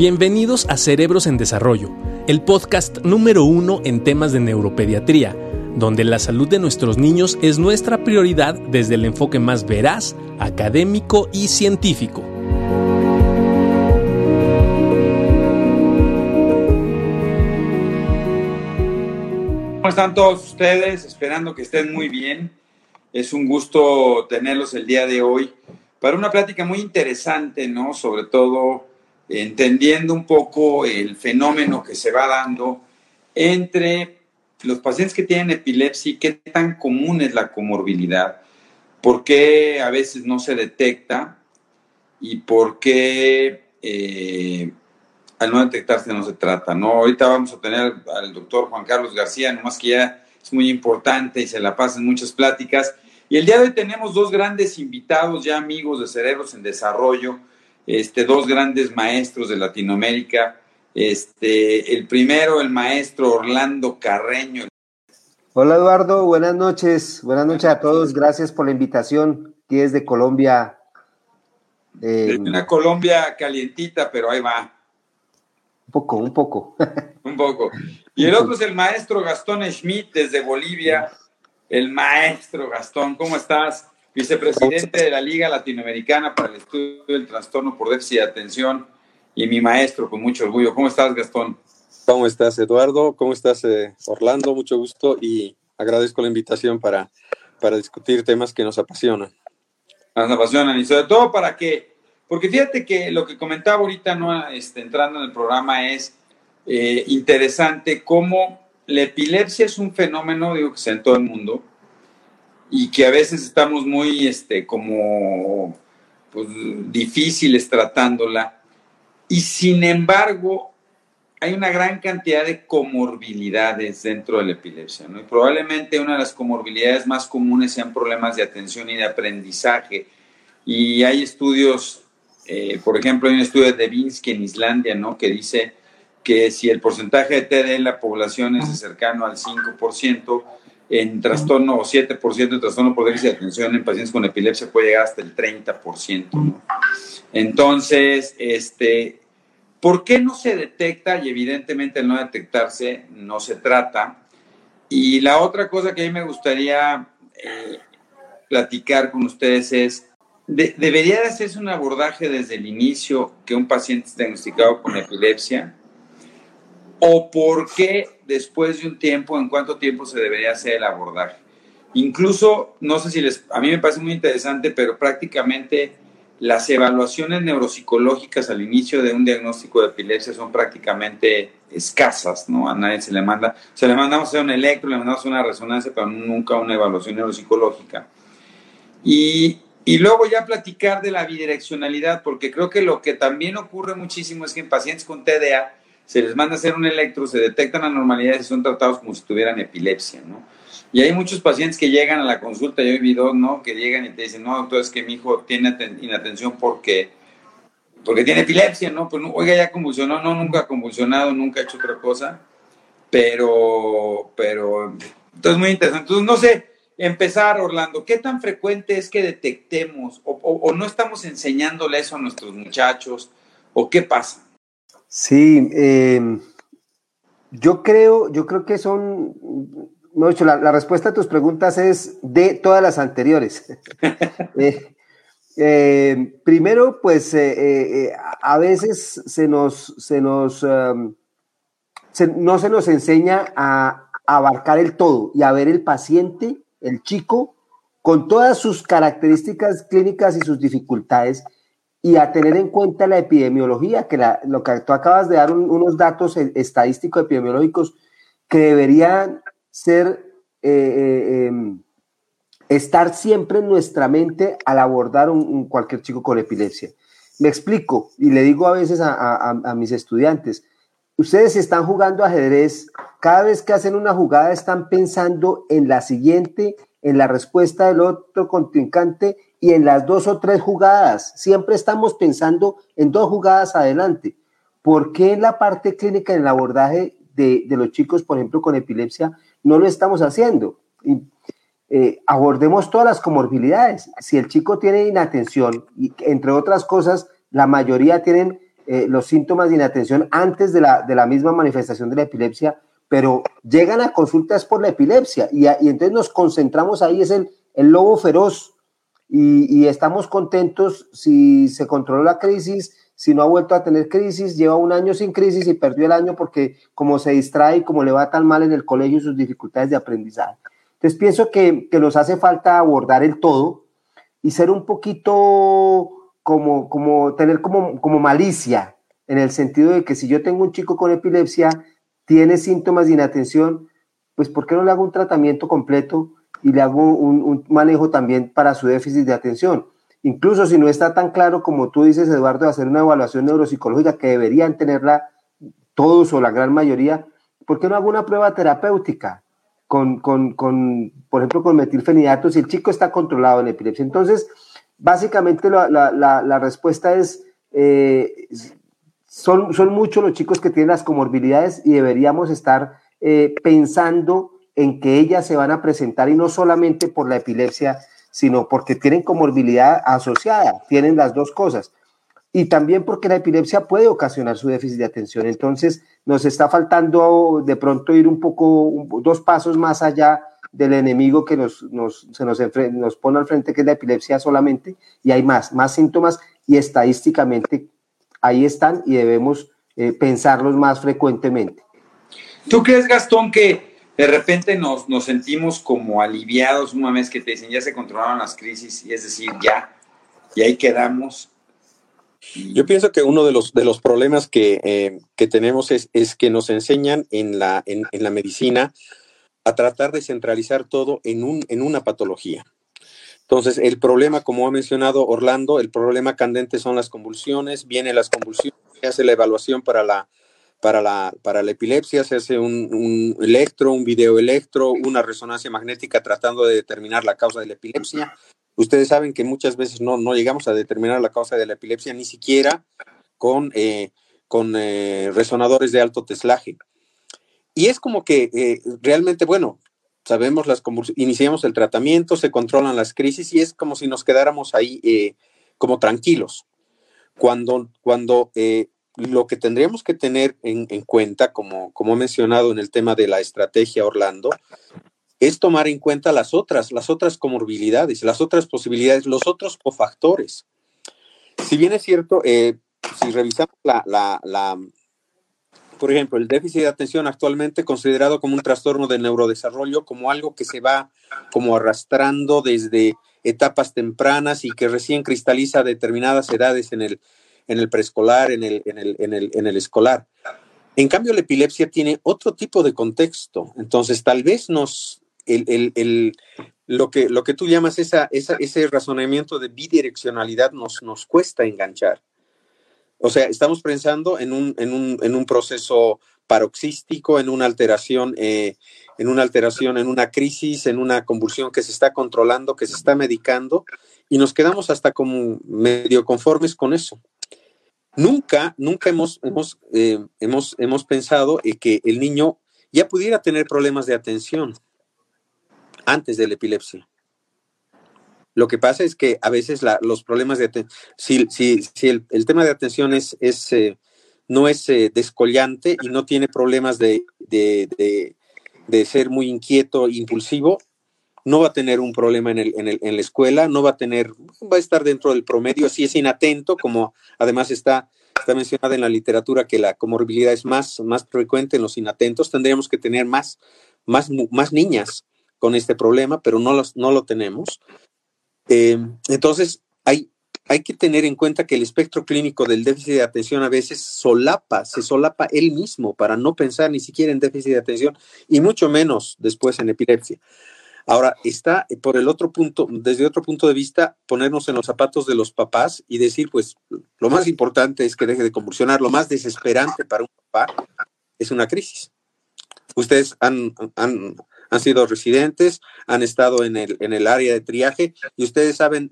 Bienvenidos a Cerebros en Desarrollo, el podcast número uno en temas de neuropediatría, donde la salud de nuestros niños es nuestra prioridad desde el enfoque más veraz, académico y científico. ¿Cómo están todos ustedes? Esperando que estén muy bien. Es un gusto tenerlos el día de hoy para una plática muy interesante, ¿no? Sobre todo entendiendo un poco el fenómeno que se va dando entre los pacientes que tienen epilepsia qué tan común es la comorbilidad, por qué a veces no se detecta y por qué eh, al no detectarse no se trata, ¿no? Ahorita vamos a tener al doctor Juan Carlos García, nomás que ya es muy importante y se la pasa en muchas pláticas. Y el día de hoy tenemos dos grandes invitados, ya amigos de Cerebros en Desarrollo, este, dos grandes maestros de Latinoamérica. Este, el primero, el maestro Orlando Carreño. Hola Eduardo, buenas noches. Buenas noches a todos. Gracias por la invitación. Aquí desde Colombia. Eh, una Colombia calientita, pero ahí va. Un poco, un poco. un poco. Y el otro es el maestro Gastón Schmidt desde Bolivia. El maestro Gastón, ¿cómo estás? Vicepresidente de la Liga Latinoamericana para el Estudio del Trastorno por Déficit de Atención y mi maestro, con mucho orgullo. ¿Cómo estás, Gastón? ¿Cómo estás, Eduardo? ¿Cómo estás, eh, Orlando? Mucho gusto y agradezco la invitación para, para discutir temas que nos apasionan. Nos apasionan y sobre todo para que, porque fíjate que lo que comentaba ahorita, no este, entrando en el programa, es eh, interesante cómo la epilepsia es un fenómeno, digo que se en todo el mundo, y que a veces estamos muy, este, como, pues, difíciles tratándola. Y sin embargo, hay una gran cantidad de comorbilidades dentro de la epilepsia, ¿no? Y probablemente una de las comorbilidades más comunes sean problemas de atención y de aprendizaje. Y hay estudios, eh, por ejemplo, hay un estudio de Vinsky en Islandia, ¿no? Que dice que si el porcentaje de TD en la población es cercano al 5%, en trastorno o 7% de trastorno por déficit de atención en pacientes con epilepsia puede llegar hasta el 30%. ¿no? Entonces, este, ¿por qué no se detecta? Y evidentemente al no detectarse no se trata. Y la otra cosa que a mí me gustaría eh, platicar con ustedes es, ¿debería de hacerse un abordaje desde el inicio que un paciente esté diagnosticado con epilepsia? ¿O por qué después de un tiempo, en cuánto tiempo se debería hacer el abordaje. Incluso, no sé si les, a mí me parece muy interesante, pero prácticamente las evaluaciones neuropsicológicas al inicio de un diagnóstico de epilepsia son prácticamente escasas, ¿no? A nadie se le manda, se le mandamos hacer un electro, le mandamos una resonancia, pero nunca una evaluación neuropsicológica. Y, y luego ya platicar de la bidireccionalidad, porque creo que lo que también ocurre muchísimo es que en pacientes con TDA, se les manda a hacer un electro, se detectan anormalidades y son tratados como si tuvieran epilepsia, ¿no? Y hay muchos pacientes que llegan a la consulta, yo he visto, ¿no? Que llegan y te dicen, no, doctor, es que mi hijo tiene inatención porque, porque tiene epilepsia, ¿no? Pues, oiga, ya convulsionó, no, nunca ha convulsionado, nunca ha hecho otra cosa, pero, pero, entonces muy interesante. Entonces, no sé, empezar, Orlando, ¿qué tan frecuente es que detectemos o, o no estamos enseñándole eso a nuestros muchachos o qué pasa? Sí, em, yo creo, yo creo que son, no dicho, la, respuesta a tus preguntas es de todas las anteriores. Eh, em, primero, pues eh, eh, a veces se nos, se nos, em, no se nos enseña a abarcar el todo y a ver el paciente, el chico, con todas sus características clínicas y sus dificultades y a tener en cuenta la epidemiología, que lo que tú acabas de dar unos datos e, estadísticos epidemiológicos que deberían ser, eh, eh, em, estar siempre en nuestra mente al abordar un, cualquier chico con epilepsia. Me explico y le digo a veces a, a mis estudiantes, ustedes están jugando ajedrez, cada vez que hacen una jugada están pensando en la siguiente, en la respuesta del otro contrincante y en las dos o tres jugadas. Siempre estamos pensando en dos jugadas adelante. ¿Por qué en la parte clínica, en el abordaje de, los chicos, por ejemplo, con epilepsia, no lo estamos haciendo? Eh, abordemos todas las comorbilidades. Si el chico tiene inatención, y entre otras cosas, la mayoría tienen eh, los síntomas de inatención antes de la, de la misma manifestación de la epilepsia, pero llegan a consultas por la epilepsia y, y entonces nos concentramos ahí, es el, el lobo feroz y, y, estamos contentos si se controló la crisis, si no ha vuelto a tener crisis, lleva un año sin crisis y perdió el año porque como se distrae, como le va tan mal en el colegio y sus dificultades de aprendizaje. Entonces pienso que, que nos hace falta abordar el todo y ser un poquito como, como tener como, como malicia, en el sentido de que si yo tengo un chico con epilepsia, tiene síntomas de inatención, pues ¿por qué no le hago un tratamiento completo y le hago un, manejo también para su déficit de atención? Incluso si no está tan claro como tú dices, Eduardo, de hacer una evaluación neuropsicológica que deberían tenerla todos o la gran mayoría, ¿por qué no hago una prueba terapéutica? Con, con, con, por ejemplo, con metilfenidato, si el chico está controlado en epilepsia. Entonces, Básicamente la, la, la, respuesta es, eh, son, son muchos los chicos que tienen las comorbilidades y deberíamos estar eh, pensando en que ellas se van a presentar y no solamente por la epilepsia, sino porque tienen comorbilidad asociada, tienen las dos cosas. Y también porque la epilepsia puede ocasionar su déficit de atención. Entonces, nos está faltando de pronto ir un poco, dos pasos más allá del enemigo que nos, nos, se nos, nos pone al frente, que es la epilepsia solamente, y hay más, más síntomas, y estadísticamente ahí están y debemos eh, pensarlos más frecuentemente. ¿Tú crees, Gastón, que de repente nos, nos sentimos como aliviados una vez que te dicen ya se controlaron las crisis, y es decir, ya, y ahí quedamos? Yo pienso que uno de los, de los problemas que, eh, que tenemos es, es, que nos enseñan en la, en, la medicina a tratar de centralizar todo en, un, en una patología. Entonces, el problema, como ha mencionado Orlando, el problema candente son las convulsiones, vienen las convulsiones, se hace la evaluación para la, para la, para la epilepsia, se hace un, un electro, un video electro, una resonancia magnética tratando de determinar la causa de la epilepsia. Ustedes saben que muchas veces no, no llegamos a determinar la causa de la epilepsia ni siquiera con, eh, con eh, resonadores de alto teslaje. Y es como que eh, realmente, bueno, sabemos las iniciamos el tratamiento, se controlan las crisis y es como si nos quedáramos ahí eh, como tranquilos. Cuando, cuando eh, lo que tendríamos que tener en, en, cuenta, como, como he mencionado en el tema de la estrategia Orlando, es tomar en cuenta las otras, las otras comorbilidades, las otras posibilidades, los otros cofactores. Si bien es cierto, si revisamos la, por ejemplo, el déficit de atención actualmente considerado como un trastorno de neurodesarrollo, como algo que se va como arrastrando desde etapas tempranas y que recién cristaliza a determinadas edades en el, en el preescolar, en el, en, el, en, el, en el escolar. En cambio, la epilepsia tiene otro tipo de contexto. Entonces, tal vez nos, el, el, el, lo, que, lo que tú llamas esa, esa, ese razonamiento de bidireccionalidad nos, nos cuesta enganchar. O sea, estamos pensando en un, en un, en un proceso paroxístico, en una alteración, eh, en una alteración, en una crisis, en una convulsión que se está controlando, que se está medicando, y nos quedamos hasta como medio conformes con eso. Nunca, nunca hemos, hemos, eh, hemos, hemos pensado en que el niño ya pudiera tener problemas de atención antes de la epilepsia. Lo que pasa es que a veces la, los problemas de atención, si, si, si el, el, tema de atención es, es eh, no es eh, descollante y no tiene problemas de, de, de, de, ser muy inquieto, impulsivo, no va a tener un problema en, el, en, el, en, la escuela, no va a tener, va a estar dentro del promedio, si es inatento, como además está, está mencionada en la literatura que la comorbilidad es más, más frecuente en los inatentos, tendríamos que tener más, más, más niñas con este problema, pero no, los, no lo tenemos. Eh, entonces, hay, hay que tener en cuenta que el espectro clínico del déficit de atención a veces solapa, se solapa él mismo para no pensar ni siquiera en déficit de atención y mucho menos después en epilepsia. Ahora, está por el otro punto, desde otro punto de vista, ponernos en los zapatos de los papás y decir, pues, lo más importante es que deje de convulsionar, lo más desesperante para un papá es una crisis. Ustedes han, han, han sido residentes, han estado en el, en el área de triaje y ustedes saben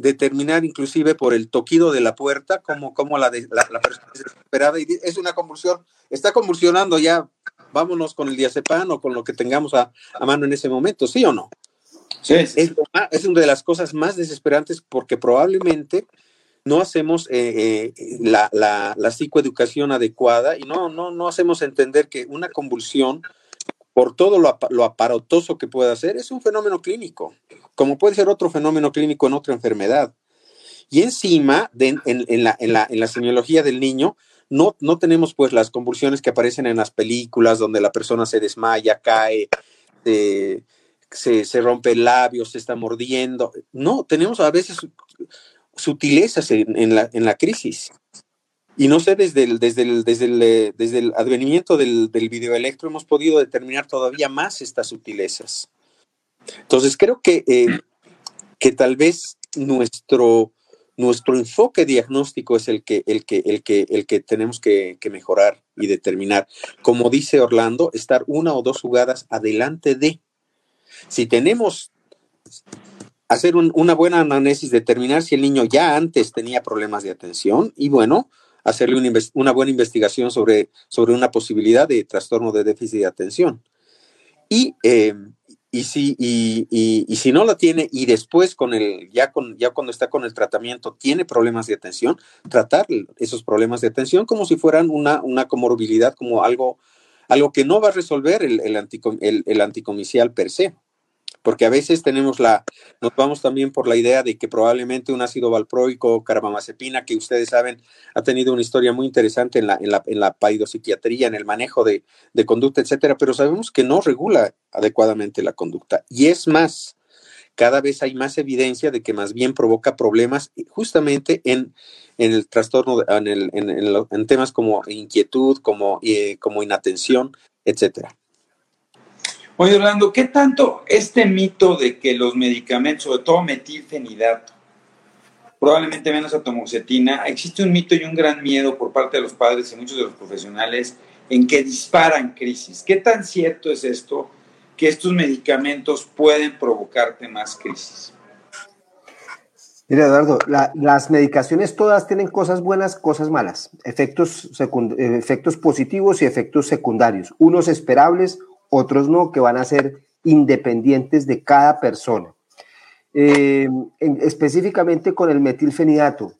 determinar inclusive por el toquido de la puerta como la, de, la, la persona es desesperada y es una convulsión, está convulsionando ya, vámonos con el diazepam o con lo que tengamos a, a mano en ese momento, ¿sí o no? Sí. Es, es, una de las cosas más desesperantes porque probablemente no hacemos eh, eh, la, la, la, psicoeducación adecuada y no, no, no hacemos entender que una convulsión, por todo lo, lo aparatoso que puede hacer, es un fenómeno clínico, como puede ser otro fenómeno clínico en otra enfermedad. Y encima, de, en, en, la, en, la, en la semiología del niño, no, no tenemos pues las convulsiones que aparecen en las películas donde la persona se desmaya, cae, se, se, rompe el labio, se está mordiendo. No, tenemos a veces sutilezas en, la, en la crisis. Y no sé, desde el, desde el, desde el, desde el advenimiento del, del videoelectro hemos podido determinar todavía más estas sutilezas. Entonces creo que, eh, que tal vez nuestro, nuestro enfoque diagnóstico es el que, el que, el que, el que tenemos que, mejorar y determinar. Como dice Orlando, estar una o dos jugadas adelante de. Si tenemos hacer una buena análisis, determinar si el niño ya antes tenía problemas de atención y bueno, hacerle una, buena investigación sobre, sobre una posibilidad de trastorno de déficit de atención. Y eh, y si, y, y, si no la tiene y después con el, ya, con, ya cuando está con el tratamiento tiene problemas de atención, tratar esos problemas de atención como si fueran una, una comorbilidad, como algo, algo que no va a resolver el, el, el, el anticomicial per se porque a veces tenemos la, nos vamos también por la idea de que probablemente un ácido valproico, carbamazepina, que ustedes saben, ha tenido una historia muy interesante en la, en la, en la paidopsiquiatría, en el manejo de, de conducta, etcétera, pero sabemos que no regula adecuadamente la conducta. Y es más, cada vez hay más evidencia de que más bien provoca problemas justamente en, en el trastorno, en, el, en, en, temas como inquietud, como, eh, como inatención, etcétera. Oye, Orlando, ¿qué tanto este mito de que los medicamentos, sobre todo metilfenidato, probablemente menos atomoxetina, existe un mito y un gran miedo por parte de los padres y muchos de los profesionales en que disparan crisis? ¿Qué tan cierto es esto que estos medicamentos pueden provocarte más crisis? Mira, Eduardo, las medicaciones todas tienen cosas buenas, cosas malas, efectos, efectos positivos y efectos secundarios, unos esperables, otros no, que van a ser independientes de cada persona. Eh, específicamente con el metilfenidato,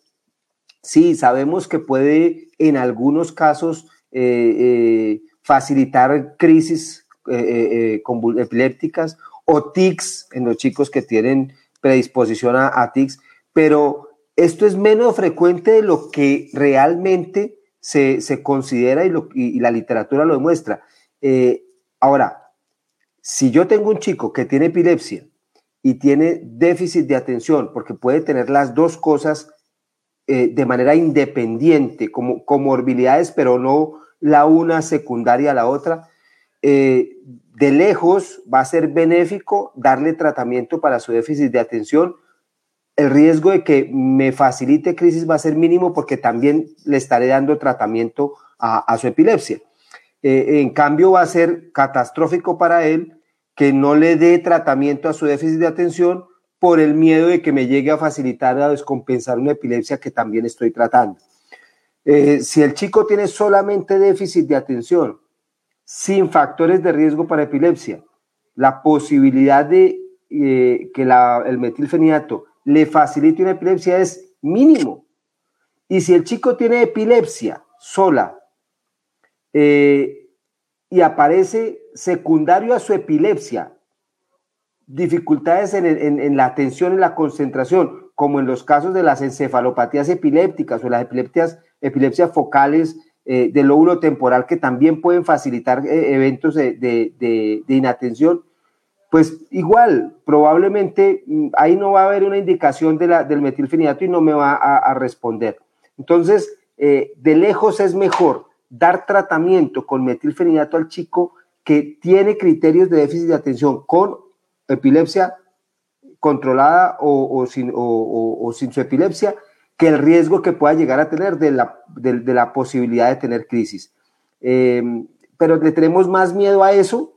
sí, sabemos que puede en algunos casos eh, eh, facilitar crisis epilépticas o tics en los chicos que tienen predisposición a, tics, pero esto es menos frecuente de lo que realmente se, considera y, y, la literatura lo demuestra. Ahora, si yo tengo un chico que tiene epilepsia y tiene déficit de atención, porque puede tener las dos cosas eh, de manera independiente, como comorbilidades, pero no la una secundaria a la otra, eh, de lejos va a ser benéfico darle tratamiento para su déficit de atención. El riesgo de que me facilite crisis va a ser mínimo porque también le estaré dando tratamiento a su epilepsia. Eh, en cambio, va a ser catastrófico para él que no le dé tratamiento a su déficit de atención por el miedo de que me llegue a facilitar a descompensar una epilepsia que también estoy tratando. Eh, si el chico tiene solamente déficit de atención, sin factores de riesgo para epilepsia, la posibilidad de eh, que el metilfenidato le facilite una epilepsia es mínimo. Y si el chico tiene epilepsia sola, eh, y aparece secundario a su epilepsia, dificultades en, la atención y la concentración, como en los casos de las encefalopatías epilépticas o las epilepsias, epilepsias focales eh, del lóbulo temporal que también pueden facilitar eh, eventos de, inatención, pues igual, probablemente mm, ahí no va a haber una indicación del metilfenidato y no me va a, responder. Entonces, de lejos es mejor dar tratamiento con metilfenidato al chico que tiene criterios de déficit de atención con epilepsia controlada o, sin, su epilepsia, que el riesgo que pueda llegar a tener de la, posibilidad de tener crisis. Em, pero le tenemos más miedo a eso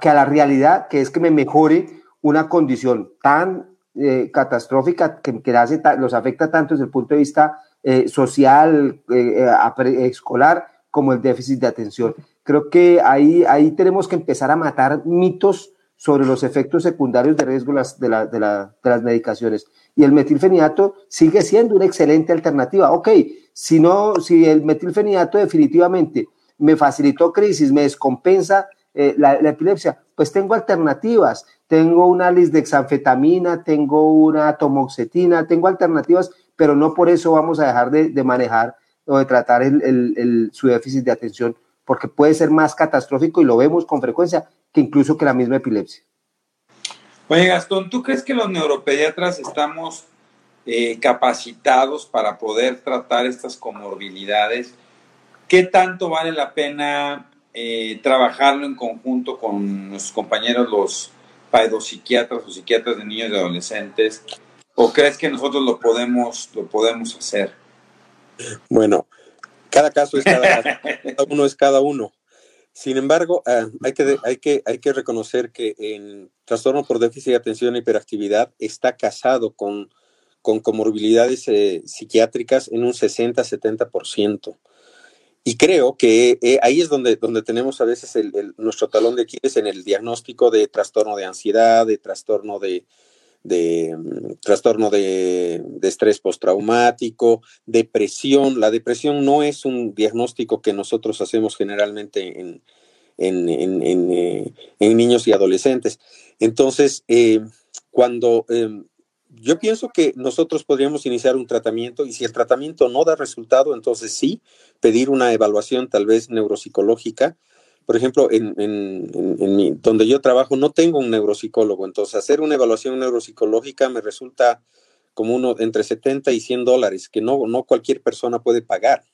que a la realidad, que es que me mejore una condición tan eh, catastrófica que, que los afecta tanto desde el punto de vista eh, social, eh, eh, escolar, como el déficit de atención. Creo que ahí, ahí tenemos que empezar a matar mitos sobre los efectos secundarios de riesgo de, de, las medicaciones. Y el metilfenidato sigue siendo una excelente alternativa. Ok, si, no, si el metilfenidato definitivamente me facilitó crisis, me descompensa eh, la, epilepsia, pues tengo alternativas. Tengo una lisdexanfetamina, tengo una tomoxetina, tengo alternativas, pero no por eso vamos a dejar de, manejar o de tratar su déficit de atención, porque puede ser más catastrófico y lo vemos con frecuencia que incluso que la misma epilepsia. Oye, Gastón, ¿tú crees que los neuropediatras estamos eh, capacitados para poder tratar estas comorbilidades? ¿Qué tanto vale la pena eh, trabajarlo en conjunto con nuestros compañeros los paedopsiquiatras o psiquiatras de niños y adolescentes? ¿O crees que nosotros lo podemos, lo podemos hacer? Bueno, cada caso es cada, cada uno es cada uno. Sin embargo, ah, hay, que, hay, que, hay que reconocer que en trastorno por déficit de atención e hiperactividad está casado con, con comorbilidades eh, psiquiátricas en un 60-70%. Y creo que eh, ahí es donde, donde tenemos a veces el, nuestro talón de Aquiles en el diagnóstico de trastorno de ansiedad, de trastorno de, de mm, trastorno de, estrés postraumático, depresión. La depresión no es un diagnóstico que nosotros hacemos generalmente en, eh, niños y adolescentes. Entonces, eh, cuando em, yo pienso que nosotros podríamos iniciar un tratamiento y si el tratamiento no da resultado, entonces sí, pedir una evaluación tal vez neuropsicológica. Por ejemplo, en, donde yo trabajo no tengo un neuropsicólogo, entonces hacer una evaluación neuropsicológica me resulta como uno entre 70 y 100 dólares, que no, no cualquier persona puede pagar.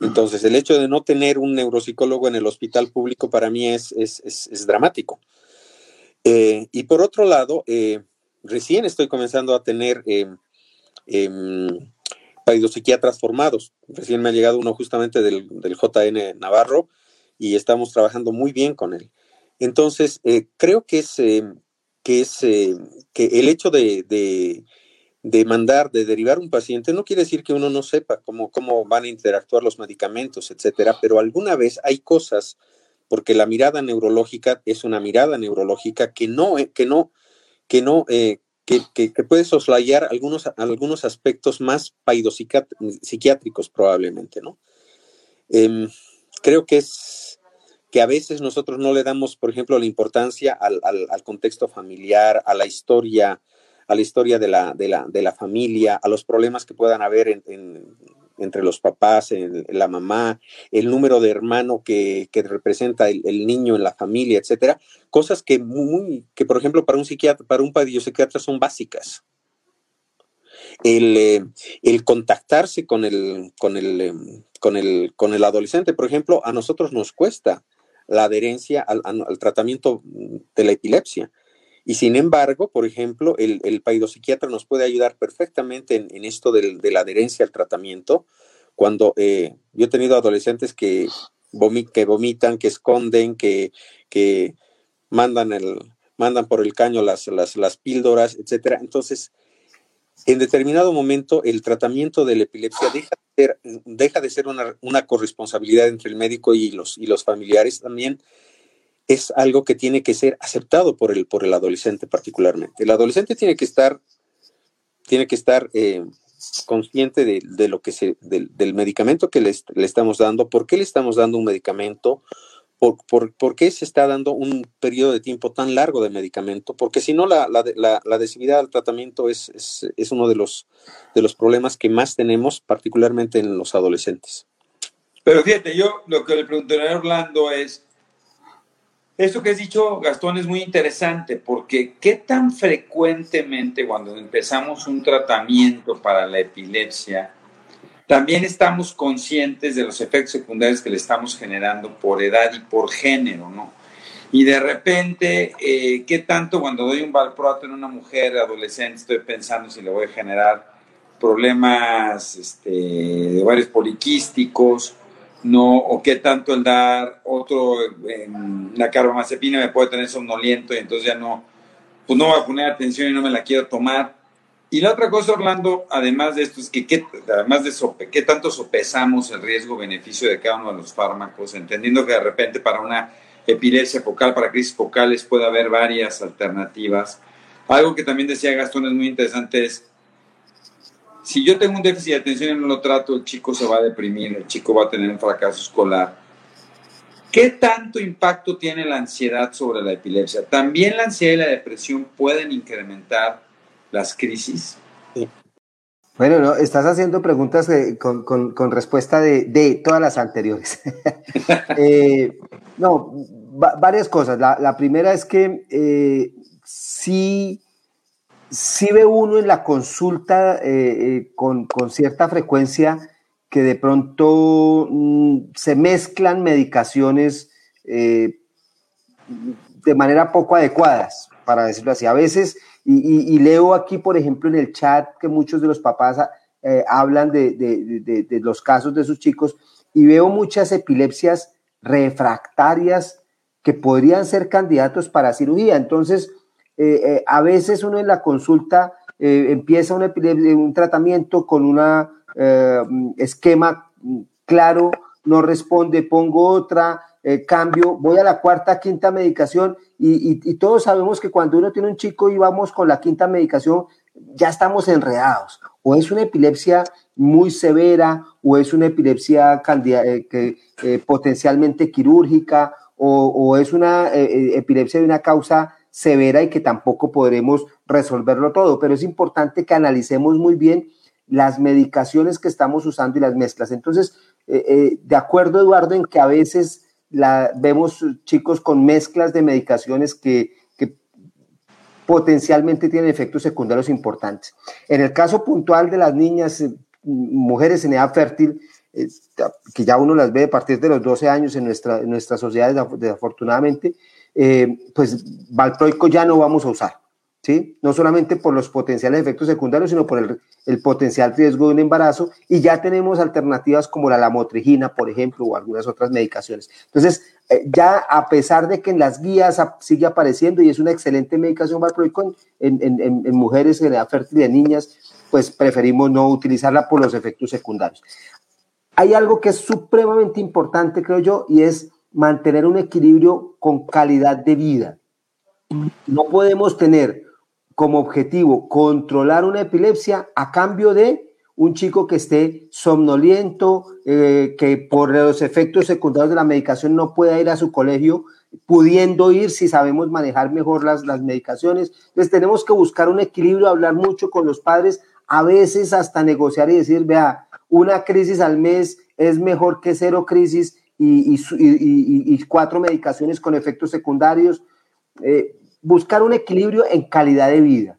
Entonces, el hecho de no tener un neuropsicólogo en el hospital público para mí es, es, es, dramático. Eh, y por otro lado, eh, recién estoy comenzando a tener eh, eh, psiquiatras formados. Recién me ha llegado uno justamente del, JN Navarro y estamos trabajando muy bien con él. Entonces, eh, creo que es, em, que, es eh, que el hecho de, de, mandar, de derivar un paciente, no quiere decir que uno no sepa cómo, cómo van a interactuar los medicamentos, etcétera, pero alguna vez hay cosas, porque la mirada neurológica es una mirada neurológica que no, que no, que no, eh, que, que, puede soslayar algunos, algunos aspectos más paidopsiquiátricos probablemente, ¿no? Creo que es que a veces nosotros no le damos, por ejemplo, la importancia al, al, contexto familiar, a la historia, a la historia de la, de la, de la familia, a los problemas que puedan haber en, entre los papás, la mamá, el número de hermano que, representa el, niño en la familia, etcétera, cosas que muy, que por ejemplo para un psiquiatra, para un psiquiatra son básicas. El, eh, el, contactarse con el, con el, eh, con el, con el adolescente, por ejemplo, a nosotros nos cuesta la adherencia al, tratamiento de la epilepsia. Y sin embargo, por ejemplo, el, el psiquiatra nos puede ayudar perfectamente en, esto de la adherencia al tratamiento. Cuando eh, yo he tenido adolescentes que, que vomitan, que esconden, que, que mandan, el, mandan por el caño las, las, las píldoras, etcétera. Entonces, en determinado momento, el tratamiento de la epilepsia deja de ser, una, una corresponsabilidad entre el médico y los, y los familiares también es algo que tiene que ser aceptado por el, adolescente particularmente. El adolescente tiene que estar, eh, consciente de, lo que del, medicamento que le, estamos dando, por qué le estamos dando un medicamento, por, por, qué se está dando un periodo de tiempo tan largo de medicamento, porque si no, la, la, la, adhesividad al tratamiento es, es, uno de los, de los problemas que más tenemos, particularmente en los adolescentes. Pero fíjate, yo lo que le preguntaría a Orlando es, esto que has dicho, Gastón, es muy interesante porque qué tan frecuentemente cuando empezamos un tratamiento para la epilepsia, también estamos conscientes de los efectos secundarios que le estamos generando por edad y por género, ¿no? Y de repente, eh, ¿qué tanto cuando doy un valproato en una mujer adolescente estoy pensando si le voy a generar problemas este, de varios poliquísticos no, o qué tanto el dar otro, la carbamazepina me puede tener somnoliento y entonces ya no, pues no voy a poner atención y no me la quiero tomar. Y la otra cosa, Orlando, además de esto, es que ¿qué, además de sope, qué tanto sopesamos el riesgo-beneficio de cada uno de los fármacos, entendiendo que de repente para una epilepsia focal, para crisis focales, puede haber varias alternativas. Algo que también decía Gastón es muy interesante es, si yo tengo un déficit de atención y no lo trato, el chico se va a deprimir, el chico va a tener un fracaso escolar. ¿Qué tanto impacto tiene la ansiedad sobre la epilepsia? ¿También la ansiedad y la depresión pueden incrementar las crisis? Bueno, no, estás haciendo preguntas con, respuesta de, todas las anteriores. Eh, no, varias cosas. La, primera es que eh, sí, ve uno en la consulta eh, con, cierta frecuencia que de pronto mm, se mezclan medicaciones de manera poco adecuadas, para decirlo así. A veces y, leo aquí, por ejemplo, en el chat que muchos de los papás eh, hablan de, los casos de sus chicos y veo muchas epilepsias refractarias que podrían ser candidatos para cirugía. Entonces, eh, eh, a veces uno en la consulta empieza un tratamiento con un esquema claro, no responde, pongo otra, eh, cambio, voy a la cuarta, quinta medicación y, todos sabemos que cuando uno tiene un chico y vamos con la quinta medicación, ya estamos enredados. O es una epilepsia muy severa o es una epilepsia eh, que, eh, potencialmente quirúrgica o, es una epilepsia de una causa severa y que tampoco podremos resolverlo todo. Pero es importante que analicemos muy bien las medicaciones que estamos usando y las mezclas. Entonces, de acuerdo, Eduardo, en que a veces la, vemos chicos con mezclas de medicaciones que, potencialmente tienen efectos secundarios importantes. En el caso puntual de las niñas, eh, mujeres en edad fértil, eh, que ya uno las ve a partir de los 12 años en nuestra, en nuestra sociedad, desafortunadamente, eh, pues valproico ya no vamos a usar. ¿Sí? No solamente por los potenciales efectos secundarios, sino por el, el, potencial riesgo de un embarazo. Y ya tenemos alternativas como la lamotrigina, por ejemplo, o algunas otras medicaciones. Entonces, eh, ya a pesar de que en las guías sigue apareciendo y es una excelente medicación valproicon en, en, en, mujeres en edad fértil de niñas, pues preferimos no utilizarla por los efectos secundarios. Hay algo que es supremamente importante, creo yo, y es mantener un equilibrio con calidad de vida. No podemos tener como objetivo controlar una epilepsia a cambio de un chico que esté somnoliento, eh, que por los efectos secundarios de la medicación no pueda ir a su colegio, pudiendo ir si sabemos manejar mejor las, las medicaciones. Entonces tenemos que buscar un equilibrio, hablar mucho con los padres, a veces hasta negociar y decir, vea, una crisis al mes es mejor que cero crisis y, y, cuatro medicaciones con efectos secundarios. Eh, buscar un equilibrio en calidad de vida.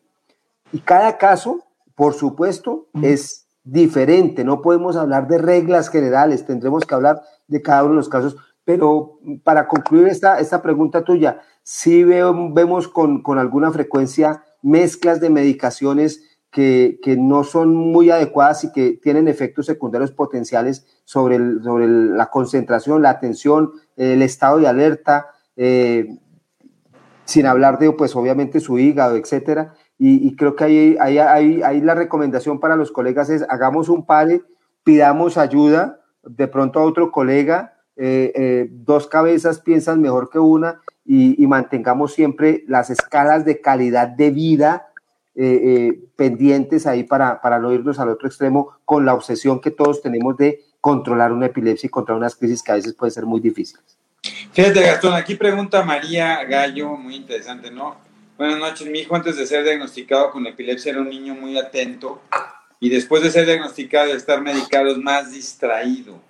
Y cada caso, por supuesto, es diferente. No podemos hablar de reglas generales, tendremos que hablar de cada uno de los casos. Pero para concluir esta, esta pregunta tuya, sí vemos con, alguna frecuencia mezclas de medicaciones que, no son muy adecuadas y que tienen efectos secundarios potenciales sobre, sobre la concentración, la atención, el estado de alerta, eh, sin hablar de, pues obviamente su hígado, etcétera. Y, creo que ahí, ahí, la recomendación para los colegas es hagamos un pare, pidamos ayuda de pronto a otro colega, eh, eh, dos cabezas piensan mejor que una y, mantengamos siempre las escalas de calidad de vida eh, pendientes ahí para, para no irnos al otro extremo con la obsesión que todos tenemos de controlar una epilepsia y controlar unas crisis que a veces pueden ser muy difíciles. Fíjate, Gastón, aquí pregunta María Gallo, muy interesante, ¿no? Buenas noches, mi hijo antes de ser diagnosticado con epilepsia era un niño muy atento y después de ser diagnosticado y estar medicado es más distraído,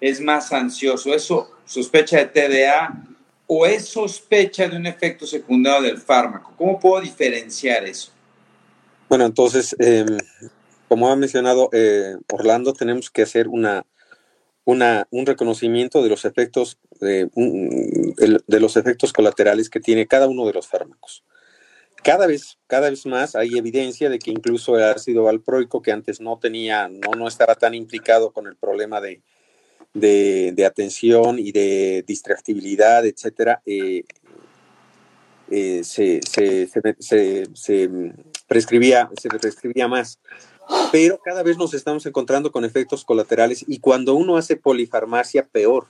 es más ansioso. ¿Eso sospecha de TDA o es sospecha de un efecto secundario del fármaco? ¿Cómo puedo diferenciar eso? Bueno, entonces, em, como ha mencionado eh, Orlando, tenemos que hacer una un reconocimiento de los efectos de, los efectos colaterales que tiene cada uno de los fármacos. Cada vez, cada vez más hay evidencia de que incluso el ácido valproico, que antes no tenía, no, no estaba tan implicado con el problema de, de, atención y de distractibilidad, etcétera, eh, eh, se, se, se, se, prescribía, se prescribía más pero cada vez nos estamos encontrando con efectos colaterales y cuando uno hace polifarmacia, peor.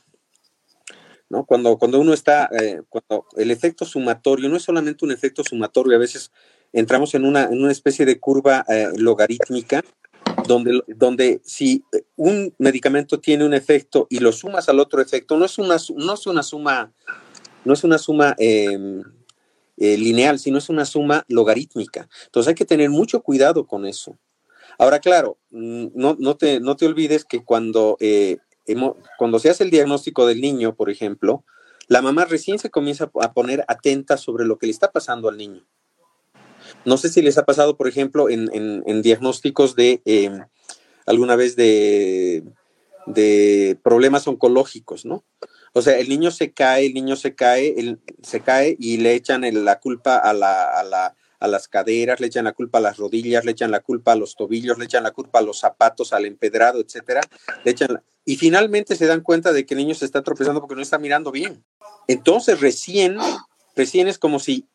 ¿No? Cuando, cuando uno está, eh, cuando el efecto sumatorio no es solamente un efecto sumatorio, a veces entramos en una, en una especie de curva eh, logarítmica, donde, donde si un medicamento tiene un efecto y lo sumas al otro efecto, no es una, no es una suma, no es una suma em, eh, lineal, sino es una suma logarítmica. Entonces hay que tener mucho cuidado con eso. Ahora, claro, no, no, te, no te olvides que cuando cuando se hace el diagnóstico del niño, por ejemplo, la mamá recién se comienza a poner atenta sobre lo que le está pasando al niño. No sé si les ha pasado, por ejemplo, en, diagnósticos de em, alguna vez de, problemas oncológicos, ¿no? O sea, el niño se cae, el niño se cae, se cae y le echan la culpa a la a las caderas, le echan la culpa a las rodillas, le echan la culpa a los tobillos, le echan la culpa a los zapatos, al empedrado, etcétera, le echan y finalmente se dan cuenta de que el niño se está tropezando porque no está mirando bien. Entonces recién, recién es como si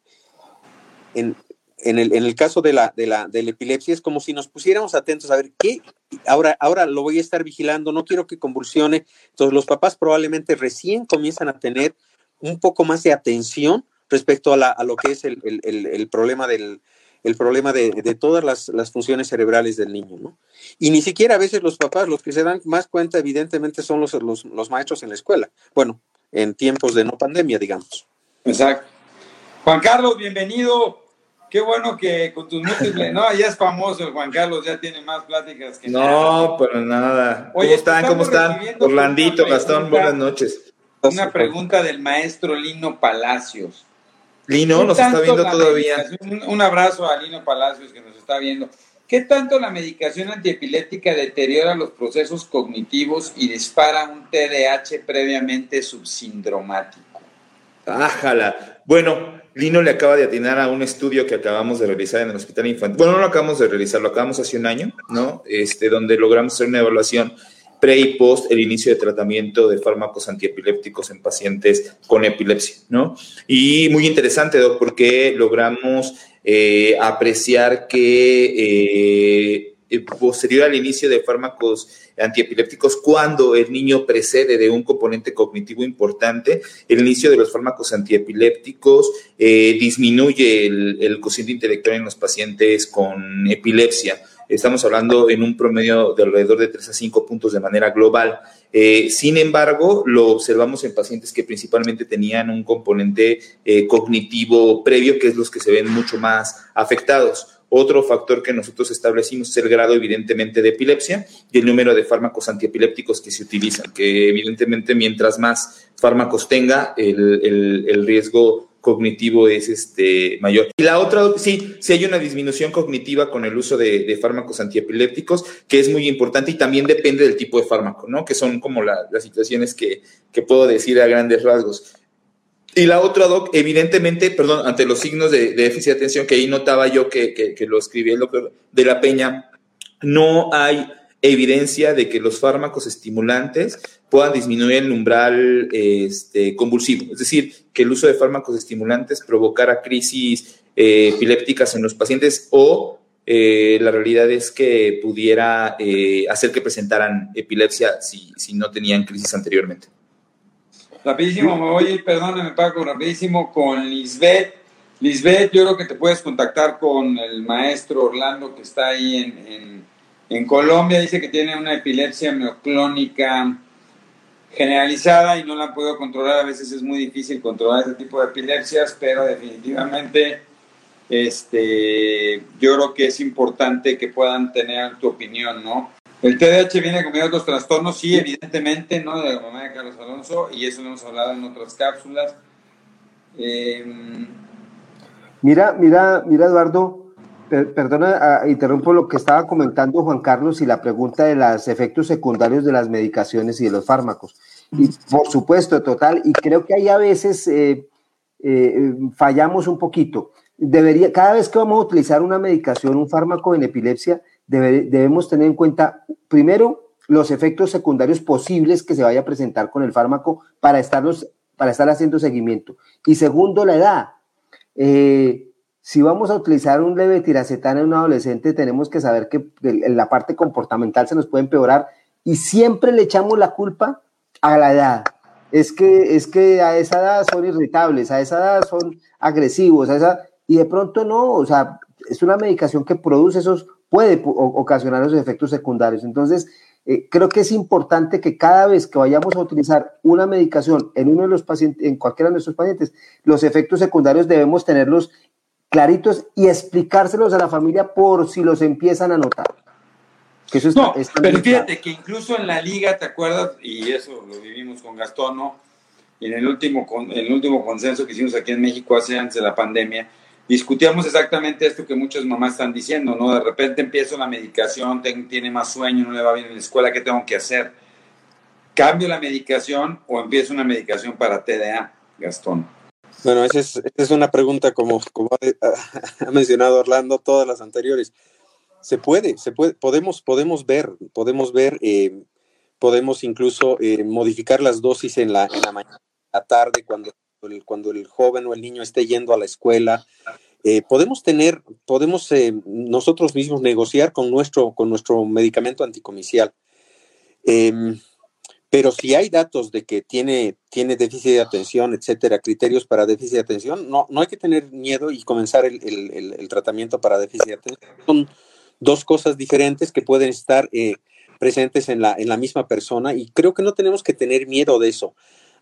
en, el, en el, caso de la, de, la, de la epilepsia es como si nos pusiéramos atentos a ver qué, ahora, ahora lo voy a estar vigilando, no quiero que convulsione. Entonces los papás probablemente recién comienzan a tener un poco más de atención respecto a, lo que es el, problema del el problema de, todas las, funciones cerebrales del niño, ¿no? Y ni siquiera a veces los papás, los que se dan más cuenta, evidentemente, son los, los, maestros en la escuela. Bueno, en tiempos de no pandemia, digamos. Exacto. Juan Carlos, bienvenido. Qué bueno que con tus múltiples, no, ya es famoso el Juan Carlos, ya tiene más pláticas que No, pero nada. ¿Cómo están? ¿Cómo están? Orlandito, Gastón, buenas noches. Una pregunta del maestro Lino Palacios. Lino nos está viendo todavía. Un, abrazo a Lino Palacios que nos está viendo. ¿Qué tanto la medicación antiepiléptica deteriora los procesos cognitivos y dispara un TDAH previamente subsindromático? Ájala. Bueno, Lino le acaba de atinar a un estudio que acabamos de realizar en el Hospital Infantil. Bueno, no lo acabamos de realizar, lo acabamos hace un año, ¿no? Este, donde logramos hacer una evaluación pre y post el inicio de tratamiento de fármacos antiepilépticos en pacientes con epilepsia, ¿no? Y muy interesante, Doc, porque logramos eh, apreciar que eh, posterior al inicio de fármacos antiepilépticos, cuando el niño precede de un componente cognitivo importante, el inicio de los fármacos antiepilépticos eh, disminuye el cociente intelectual en los pacientes con epilepsia. Estamos hablando en un promedio de alrededor de 3 a 5 puntos de manera global. Eh, sin embargo, lo observamos en pacientes que principalmente tenían un componente eh, cognitivo previo, que es los que se ven mucho más afectados. Otro factor que nosotros establecimos es el grado, evidentemente, de epilepsia y el número de fármacos antiepilépticos que se utilizan, que evidentemente mientras más fármacos tenga, el, el, el riesgo cognitivo es este mayor. Y la otra, sí, sí hay una disminución cognitiva con el uso de, fármacos antiepilépticos, que es muy importante y también depende del tipo de fármaco, ¿no? Que son como las situaciones que, puedo decir a grandes rasgos. Y la otra, Doc, evidentemente, perdón, ante los signos de, déficit de atención, que ahí notaba yo que, que lo escribí el doctor de la Peña, no hay evidencia de que los fármacos estimulantes puedan disminuir el umbral este, convulsivo, es decir, que el uso de fármacos estimulantes provocara crisis eh, epilépticas en los pacientes o eh, la realidad es que pudiera eh, hacer que presentaran epilepsia si, si, no tenían crisis anteriormente. Rapidísimo, me voy a ir, perdóname Paco, rapidísimo con Lisbeth. Lisbeth, yo creo que te puedes contactar con el maestro Orlando que está ahí en en Colombia dice que tiene una epilepsia mioclónica generalizada y no la puedo controlar. A veces es muy difícil controlar este tipo de epilepsias, pero definitivamente este, yo creo que es importante que puedan tener tu opinión, ¿no? El TDAH viene con otros trastornos, sí, evidentemente, ¿no? De la mamá de Carlos Alonso, y eso lo hemos hablado en otras cápsulas. Em, mira, mira, mira, Eduardo, perdona, ah, interrumpo lo que estaba comentando Juan Carlos y la pregunta de los efectos secundarios de las medicaciones y de los fármacos. Y por supuesto, total, y creo que ahí a veces eh, eh, fallamos un poquito. Debería, cada vez que vamos a utilizar una medicación, un fármaco en epilepsia, debemos tener en cuenta, primero, los efectos secundarios posibles que se vaya a presentar con el fármaco para, estarlos, para estar haciendo seguimiento. Y segundo, la edad. Eh, si vamos a utilizar un levetiracetam en un adolescente, tenemos que saber que la parte comportamental se nos puede empeorar y siempre le echamos la culpa a la edad. es que, es que a esa edad son irritables, a esa edad son agresivos, a esa, y de pronto no, o sea, es una medicación que produce esos, puede ocasionar esos efectos secundarios. Entonces, eh, creo que es importante que cada vez que vayamos a utilizar una medicación en uno de los pacientes, en cualquiera de nuestros pacientes, los efectos secundarios debemos tenerlos claritos y explicárselos a la familia por si los empiezan a notar. Que eso no, pero fíjate que incluso en la liga, ¿te acuerdas? Y eso lo vivimos con Gastón, ¿no? Y en el último, el último consenso que hicimos aquí en México hace antes de la pandemia, discutíamos exactamente esto que muchas mamás están diciendo, ¿no? De repente empiezo la medicación, tiene más sueño, no le va bien en la escuela, ¿qué tengo que hacer? ¿Cambio la medicación o empiezo una medicación para TDA, Gastón? Bueno, esa es, una pregunta como, como ha mencionado Orlando, todas las anteriores. Se puede, se puede, podemos, podemos ver, podemos ver, eh, podemos incluso eh, modificar las dosis en la, en la mañana, la tarde, cuando el, cuando el joven o el niño esté yendo a la escuela. Eh, podemos tener, podemos nosotros mismos negociar con nuestro, con nuestro medicamento anticomicial. Em, pero si hay datos de que tiene, tiene déficit de atención, etcétera, criterios para déficit de atención, no, no hay que tener miedo y comenzar el, el, tratamiento para déficit de atención. Son, dos cosas diferentes que pueden estar eh, presentes en la, en la misma persona y creo que no tenemos que tener miedo de eso.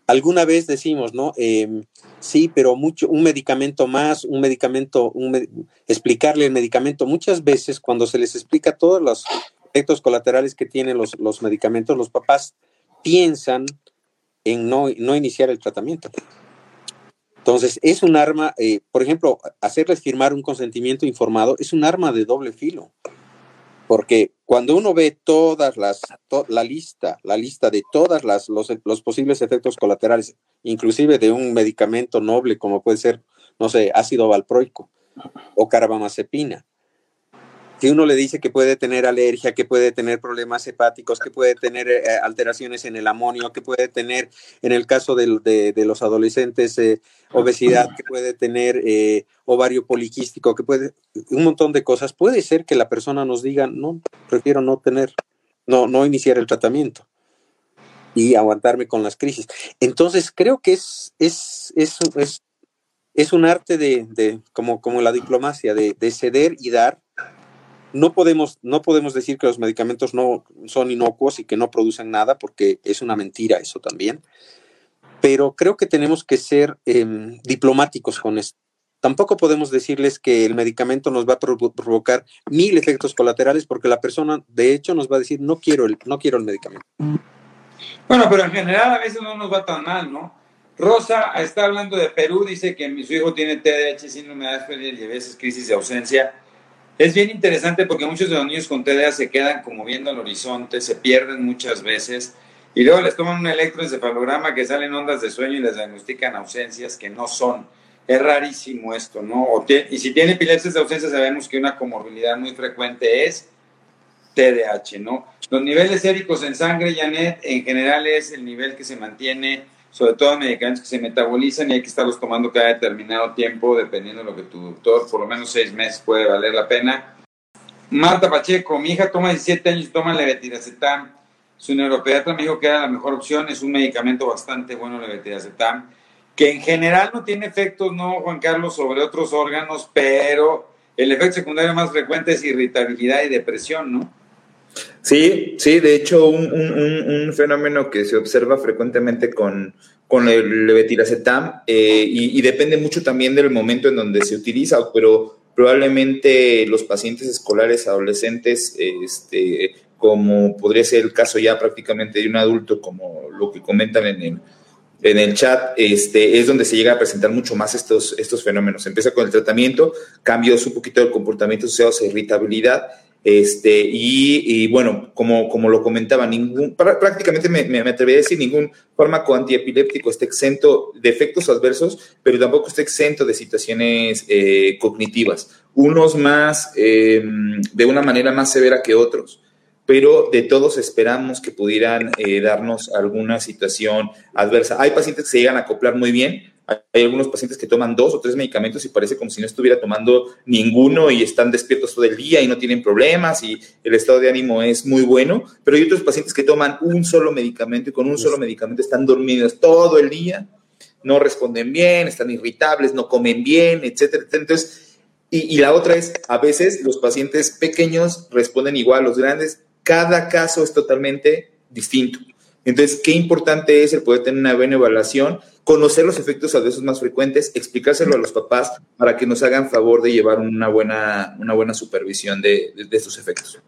Alguna vez decimos, ¿no? Em, sí, pero mucho, un medicamento más, un medicamento, un, explicarle el medicamento. Muchas veces cuando se les explica todos los efectos colaterales que tienen los, los medicamentos, los papás piensan en no, no iniciar el tratamiento. Entonces, es un arma, eh, por ejemplo, hacerles firmar un consentimiento informado es un arma de doble filo, porque cuando uno ve todas las, la lista, la lista de todas las, los, los posibles efectos colaterales, inclusive de un medicamento noble como puede ser, no sé, ácido valproico o carbamazepina, que uno le dice que puede tener alergia, que puede tener problemas hepáticos, que puede tener eh, alteraciones en el amonio, que puede tener, en el caso de, los adolescentes, eh, obesidad, que puede tener eh, ovario poliquístico, que puede, un montón de cosas. Puede ser que la persona nos diga, no, prefiero no tener, no, no iniciar el tratamiento y aguantarme con las crisis. Entonces, creo que es, es, es, es, un arte de, como, como la diplomacia, de, de ceder y dar no podemos, no podemos decir que los medicamentos no son inocuos y que no producen nada, porque es una mentira eso también. Pero creo que tenemos que ser em, diplomáticos con esto. Tampoco podemos decirles que el medicamento nos va a provocar mil efectos colaterales, porque la persona, de hecho, nos va a decir, no quiero el, no quiero el medicamento. Bueno, pero en general a veces no nos va tan mal, ¿no? Rosa está hablando de Perú, dice que su hijo tiene TDAH, síndrome de Asperger y a veces crisis de ausencia es bien interesante porque muchos de los niños con TDA se quedan como viendo el horizonte, se pierden muchas veces y luego les toman un electroencefalograma que salen ondas de sueño y les diagnostican ausencias que no son. Es rarísimo esto, ¿no? y si tiene epilepsia de ausencia, sabemos que una comorbilidad muy frecuente es TDAH, ¿no? Los niveles séricos en sangre, Janet, en general es el nivel que se mantiene sobre todo medicamentos que se metabolizan y hay que estarlos tomando cada determinado tiempo, dependiendo de lo que tu doctor, por lo menos seis meses puede valer la pena. Marta Pacheco, mi hija toma 17 años y toma levetiracetam. Su neuropediatra me dijo que era la mejor opción, es un medicamento bastante bueno, levetiracetam, que en general no tiene efectos, no, Juan Carlos, sobre otros órganos, pero el efecto secundario más frecuente es irritabilidad y depresión, ¿no? Sí, sí, de hecho, un, fenómeno que se observa frecuentemente con, con el levetiracetam eh, y, depende mucho también del momento en donde se utiliza, pero probablemente los pacientes escolares adolescentes, este, como podría ser el caso ya prácticamente de un adulto, como lo que comentan en el, en el chat, este, es donde se llega a presentar mucho más estos, estos fenómenos. Empieza con el tratamiento, cambios un poquito del comportamiento asociado a irritabilidad este, y, bueno, como, como lo comentaba, ningún, prácticamente me, me, atrevería a decir, ningún fármaco antiepiléptico está exento de efectos adversos, pero tampoco está exento de situaciones eh, cognitivas. Unos más, em, de una manera más severa que otros, pero de todos esperamos que pudieran eh, darnos alguna situación adversa. Hay pacientes que se llegan a acoplar muy bien, Hay algunos pacientes que toman dos o tres medicamentos y parece como si no estuviera tomando ninguno y están despiertos todo el día y no tienen problemas y el estado de ánimo es muy bueno, pero hay otros pacientes que toman un solo medicamento y con un solo medicamento están dormidos todo el día, no responden bien, están irritables, no comen bien, etcétera. Entonces, y, y la otra es, a veces los pacientes pequeños responden igual a los grandes, cada caso es totalmente distinto. Entonces, qué importante es el poder tener una buena evaluación, conocer los efectos adversos más frecuentes, explicárselo a los papás para que nos hagan favor de llevar una buena, una buena supervisión de, de, estos efectos.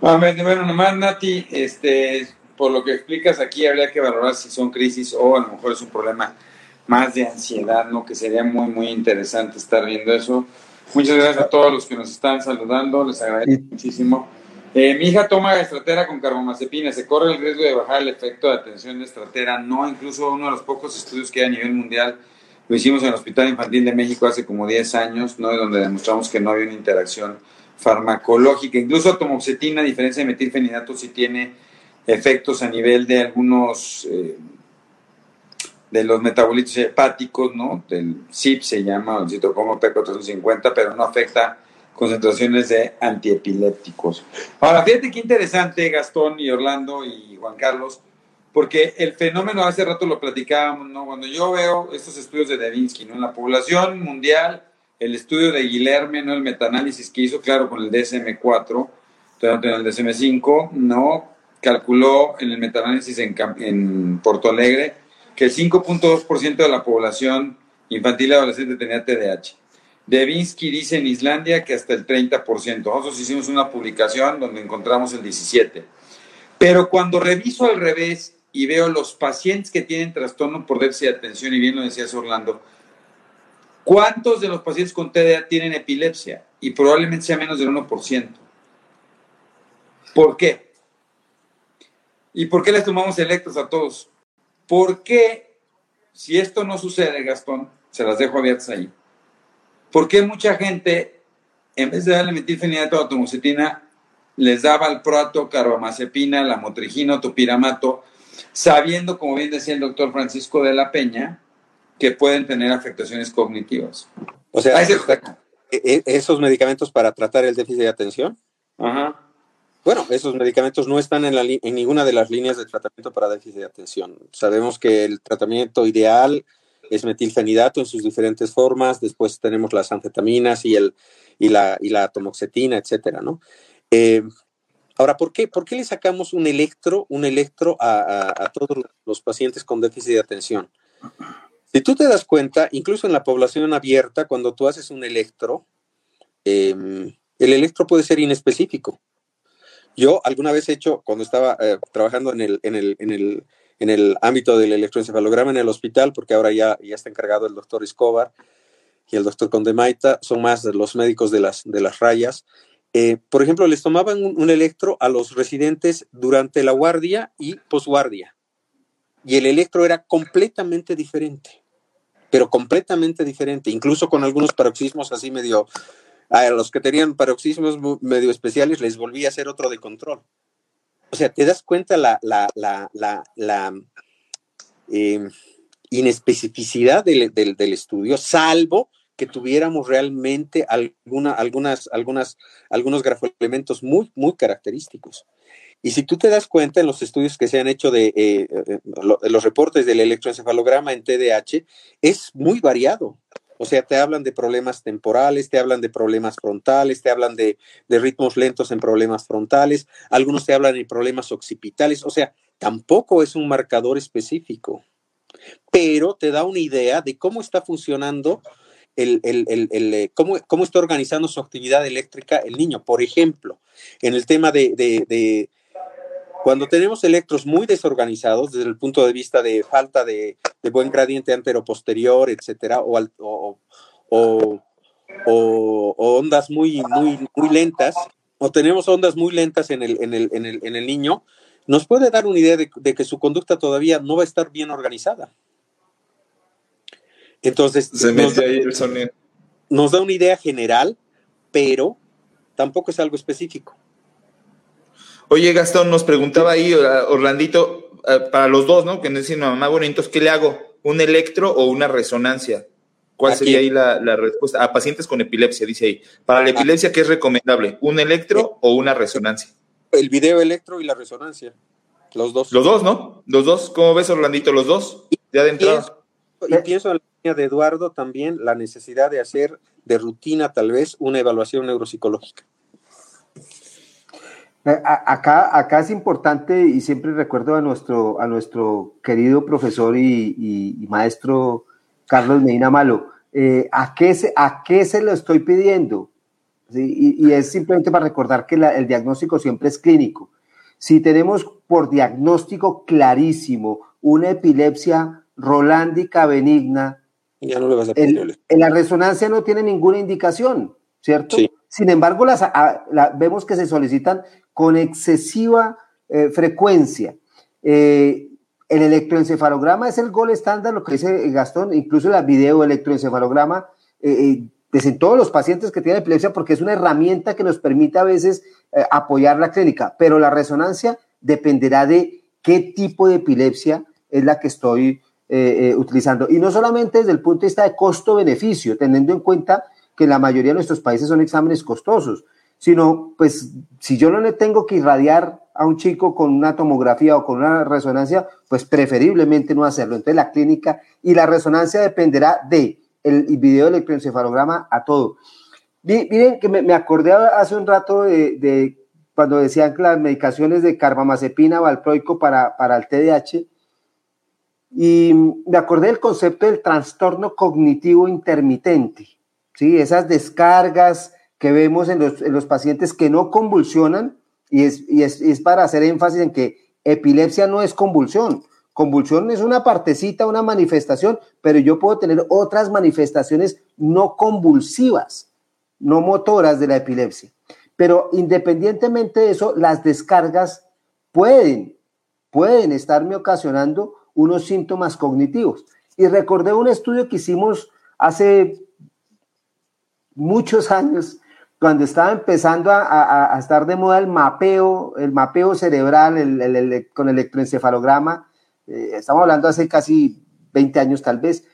Bueno, nomás Nati, este, por lo que explicas aquí, habría que valorar si son crisis o a lo mejor es un problema más de ansiedad, ¿no? Que sería muy, muy interesante estar viendo eso. Muchas gracias a todos los que nos están saludando, les agradezco muchísimo. Eh, mi hija toma estratera con carbamazepina. Se corre el riesgo de bajar el efecto de atención de estratera. No, incluso uno de los pocos estudios que hay a nivel mundial lo hicimos en el Hospital Infantil de México hace como 10 años, ¿no? donde demostramos que no había una interacción farmacológica. Incluso tomoxetina, a diferencia de metilfenidato, sí tiene efectos a nivel de algunos eh, de los metabolitos hepáticos, ¿no? Del CIP se llama, el citocromo P450, pero no afecta concentraciones de antiepilépticos. Ahora, fíjate qué interesante, Gastón y Orlando y Juan Carlos, porque el fenómeno, hace rato lo platicábamos, ¿no? Cuando yo veo estos estudios de Devinsky, ¿no? En la población mundial, el estudio de Guilherme, ¿no? El metaanálisis que hizo, claro, con el DSM-4, en el DSM-5, ¿no? Calculó en el metaanálisis en, en Porto Alegre que el 5.2% de la población infantil adolescente tenía TDAH. Devinsky dice en Islandia que hasta el 30%. Nosotros hicimos una publicación donde encontramos el 17%. Pero cuando reviso al revés y veo los pacientes que tienen trastorno por déficit de atención, y bien lo decías Orlando, ¿cuántos de los pacientes con TDA tienen epilepsia? Y probablemente sea menos del 1%. ¿Por qué? ¿Y por qué les tomamos electros a todos? ¿Por qué, si esto no sucede, Gastón, se las dejo abiertas ahí? ¿Por qué mucha gente, en vez de darle metilfenidato o tomocetina, les daba el proato, carbamazepina, la motrigina, topiramato, sabiendo, como bien decía el doctor Francisco de la Peña, que pueden tener afectaciones cognitivas? O sea, e, e, esos medicamentos para tratar el déficit de atención. Ajá. Bueno, esos medicamentos no están en, la, en ninguna de las líneas de tratamiento para déficit de atención. Sabemos que el tratamiento ideal es metilfenidato en sus diferentes formas, después tenemos las anfetaminas y, el, y, la, y la tomoxetina, etcétera, ¿no? Eh, ahora, ¿por qué, ¿por qué le sacamos un electro, un electro a, todos los pacientes con déficit de atención? Si tú te das cuenta, incluso en la población abierta, cuando tú haces un electro, em, el electro puede ser inespecífico. Yo alguna vez he hecho, cuando estaba eh, trabajando en el, en el ámbito del electroencefalograma en el hospital, porque ahora ya, ya está encargado el doctor Escobar y el doctor Condemaita, son más los médicos de las, de las rayas. Eh, por ejemplo, les tomaban un, electro a los residentes durante la guardia y posguardia. Y el electro era completamente diferente, pero completamente diferente, incluso con algunos paroxismos así medio, a los que tenían paroxismos medio especiales les volvía a hacer otro de control. O sea, te das cuenta la, em, inespecificidad del, estudio, salvo que tuviéramos realmente alguna, algunas, algunas, algunos grafoelementos muy, muy característicos. Y si tú te das cuenta en los estudios que se han hecho de eh, eh, los reportes del electroencefalograma en TDAH, es muy variado. O sea, te hablan de problemas temporales, te hablan de problemas frontales, te hablan de, ritmos lentos en problemas frontales, algunos te hablan de problemas occipitales, o sea, tampoco es un marcador específico, pero te da una idea de cómo está funcionando el, eh, cómo, está organizando su actividad eléctrica el niño. Por ejemplo, en el tema de cuando tenemos electros muy desorganizados desde el punto de vista de falta de, buen gradiente antero-posterior, etcétera, o, ondas muy, muy, muy lentas, o tenemos ondas muy lentas en el, en el, niño, nos puede dar una idea de, que su conducta todavía no va a estar bien organizada. Entonces, nos da una idea general, pero tampoco es algo específico. Oye, Gastón, nos preguntaba ahí Orlandito, eh, para los dos, ¿no? Que nos dicen, mamá, bueno, entonces, ¿qué le hago? ¿Un electro o una resonancia? ¿Cuál sería ahí la, respuesta? A pacientes con epilepsia, dice ahí. Para la epilepsia, ¿qué es recomendable? ¿Un electro o una resonancia? El video electro y la resonancia. Los dos. Los dos, ¿no? Los dos. ¿Cómo ves, Orlandito? Los dos. Ya de entrada. Y pienso en la línea de Eduardo también la necesidad de hacer de rutina tal vez una evaluación neuropsicológica. Eh, acá, acá es importante y siempre recuerdo a nuestro, a nuestro querido profesor y, maestro Carlos Medina Malo. Eh, ¿a, qué se, ¿A qué se lo estoy pidiendo? Y, es simplemente para recordar que el diagnóstico siempre es clínico. Si tenemos por diagnóstico clarísimo una epilepsia rolándica benigna, ya no le vas a en la resonancia no tiene ninguna indicación, ¿cierto? Sin embargo, vemos que se solicitan con excesiva eh, frecuencia. Eh, el electroencefalograma es el gol estándar, lo que dice Gastón, incluso la video electroencefalograma, eh, en todos los pacientes que tienen epilepsia, porque es una herramienta que nos permite a veces apoyar la clínica, pero la resonancia dependerá de qué tipo de epilepsia es la que estoy utilizando. Y no solamente desde el punto de vista de costo-beneficio, teniendo en cuenta que la mayoría de nuestros países son exámenes costosos sino pues si yo no le tengo que irradiar a un chico con una tomografía o con una resonancia, pues preferiblemente no hacerlo. Entonces la clínica y la resonancia dependerá de el video electroencefalograma a todo. Miren que me, acordé hace un rato de, cuando decían que las medicaciones de carbamazepina, valproico para, para el TDAH, y me acordé del concepto del trastorno cognitivo intermitente, ¿sí? Esas descargas, que vemos en los, pacientes que no convulsionan, y, es, es, para hacer énfasis en que epilepsia no es convulsión. Convulsión es una partecita, una manifestación, pero yo puedo tener otras manifestaciones no convulsivas, no motoras de la epilepsia. Pero independientemente de eso, las descargas pueden, pueden estarme ocasionando unos síntomas cognitivos. Y recordé un estudio que hicimos hace muchos años cuando estaba empezando a, estar de moda el mapeo, el mapeo cerebral el, con electroencefalograma, eh, estamos hablando hace casi 20 años tal vez,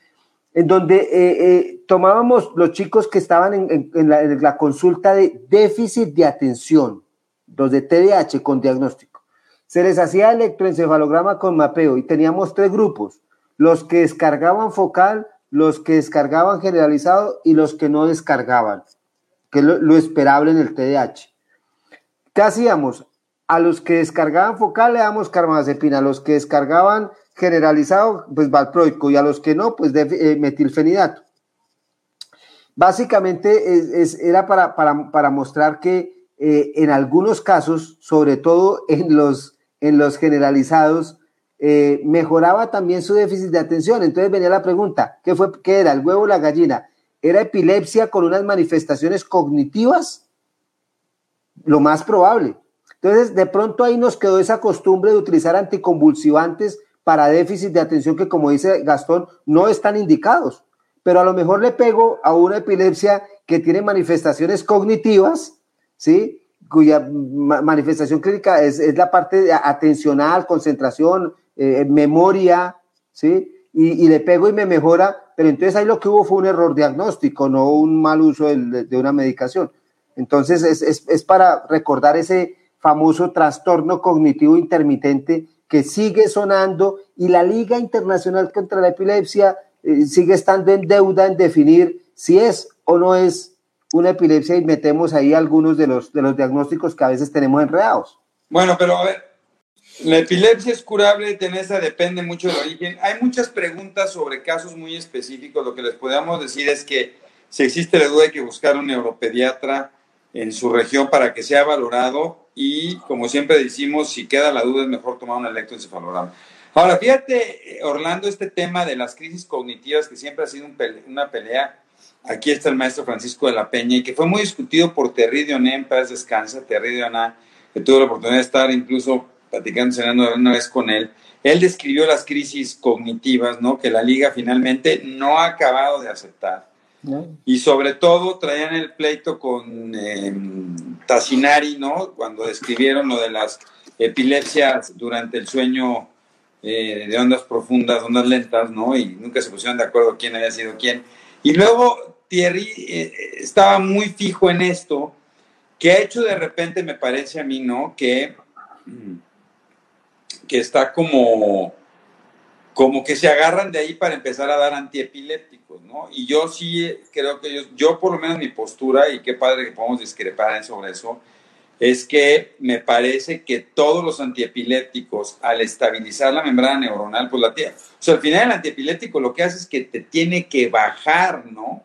en donde eh, eh, tomábamos los chicos que estaban en, la, en, la, consulta de déficit de atención, los de TDAH con diagnóstico. Se les hacía electroencefalograma con mapeo y teníamos tres grupos, los que descargaban focal, los que descargaban generalizado y los que no descargaban que es lo, esperable en el TDAH. ¿Qué hacíamos? A los que descargaban focal le damos carbamazepina, a los que descargaban generalizado, pues valproico, y a los que no, pues eh, metilfenidato. Básicamente era para, mostrar que eh, en algunos casos, sobre todo en los, en los generalizados, eh, mejoraba también su déficit de atención. Entonces venía la pregunta, ¿qué, fue, ¿qué era, el huevo o la gallina? ¿Era epilepsia con unas manifestaciones cognitivas? Lo más probable. Entonces, de pronto ahí nos quedó esa costumbre de utilizar anticonvulsivantes para déficit de atención que, como dice Gastón, no están indicados. Pero a lo mejor le pego a una epilepsia que tiene manifestaciones cognitivas, ¿sí? cuya manifestación clínica es, la parte atencional, concentración, eh, memoria, ¿sí? y, le pego y me mejora, pero entonces ahí lo que hubo fue un error diagnóstico, no un mal uso de, una medicación. Entonces es, para recordar ese famoso trastorno cognitivo intermitente que sigue sonando y la Liga Internacional contra la Epilepsia eh, sigue estando en deuda en definir si es o no es una epilepsia y metemos ahí algunos de los, de los diagnósticos que a veces tenemos enredados. Bueno, pero a ver, la epilepsia es curable, Tenesa, depende mucho del origen. Hay muchas preguntas sobre casos muy específicos. Lo que les podemos decir es que si existe la duda hay que buscar un neuropediatra en su región para que sea valorado y, como siempre decimos, si queda la duda es mejor tomar un electroencefalograma. Ahora, fíjate, Orlando, este tema de las crisis cognitivas que siempre ha sido una pelea. Aquí está el maestro Francisco de la Peña y que fue muy discutido por Terry en paz descansa, Terry Dioné, que tuvo la oportunidad de estar incluso platicando, cenando una vez con él, él describió las crisis cognitivas, ¿no? Que la liga finalmente no ha acabado de aceptar. Y sobre todo traían el pleito con eh, Tassinari, ¿no? Cuando describieron lo de las epilepsias durante el sueño eh, de ondas profundas, ondas lentas, ¿no? Y nunca se pusieron de acuerdo quién había sido quién. Y luego Thierry eh, estaba muy fijo en esto, que ha hecho de repente, me parece a mí, ¿no? Que, que está como, como que se agarran de ahí para empezar a dar antiepilépticos, ¿no? Y yo sí creo que yo, yo por lo menos mi postura, y qué padre que podamos discrepar sobre eso, es que me parece que todos los antiepilépticos, al estabilizar la membrana neuronal, pues la tiene. O sea, al final el antiepiléptico lo que hace es que te tiene que bajar, ¿no?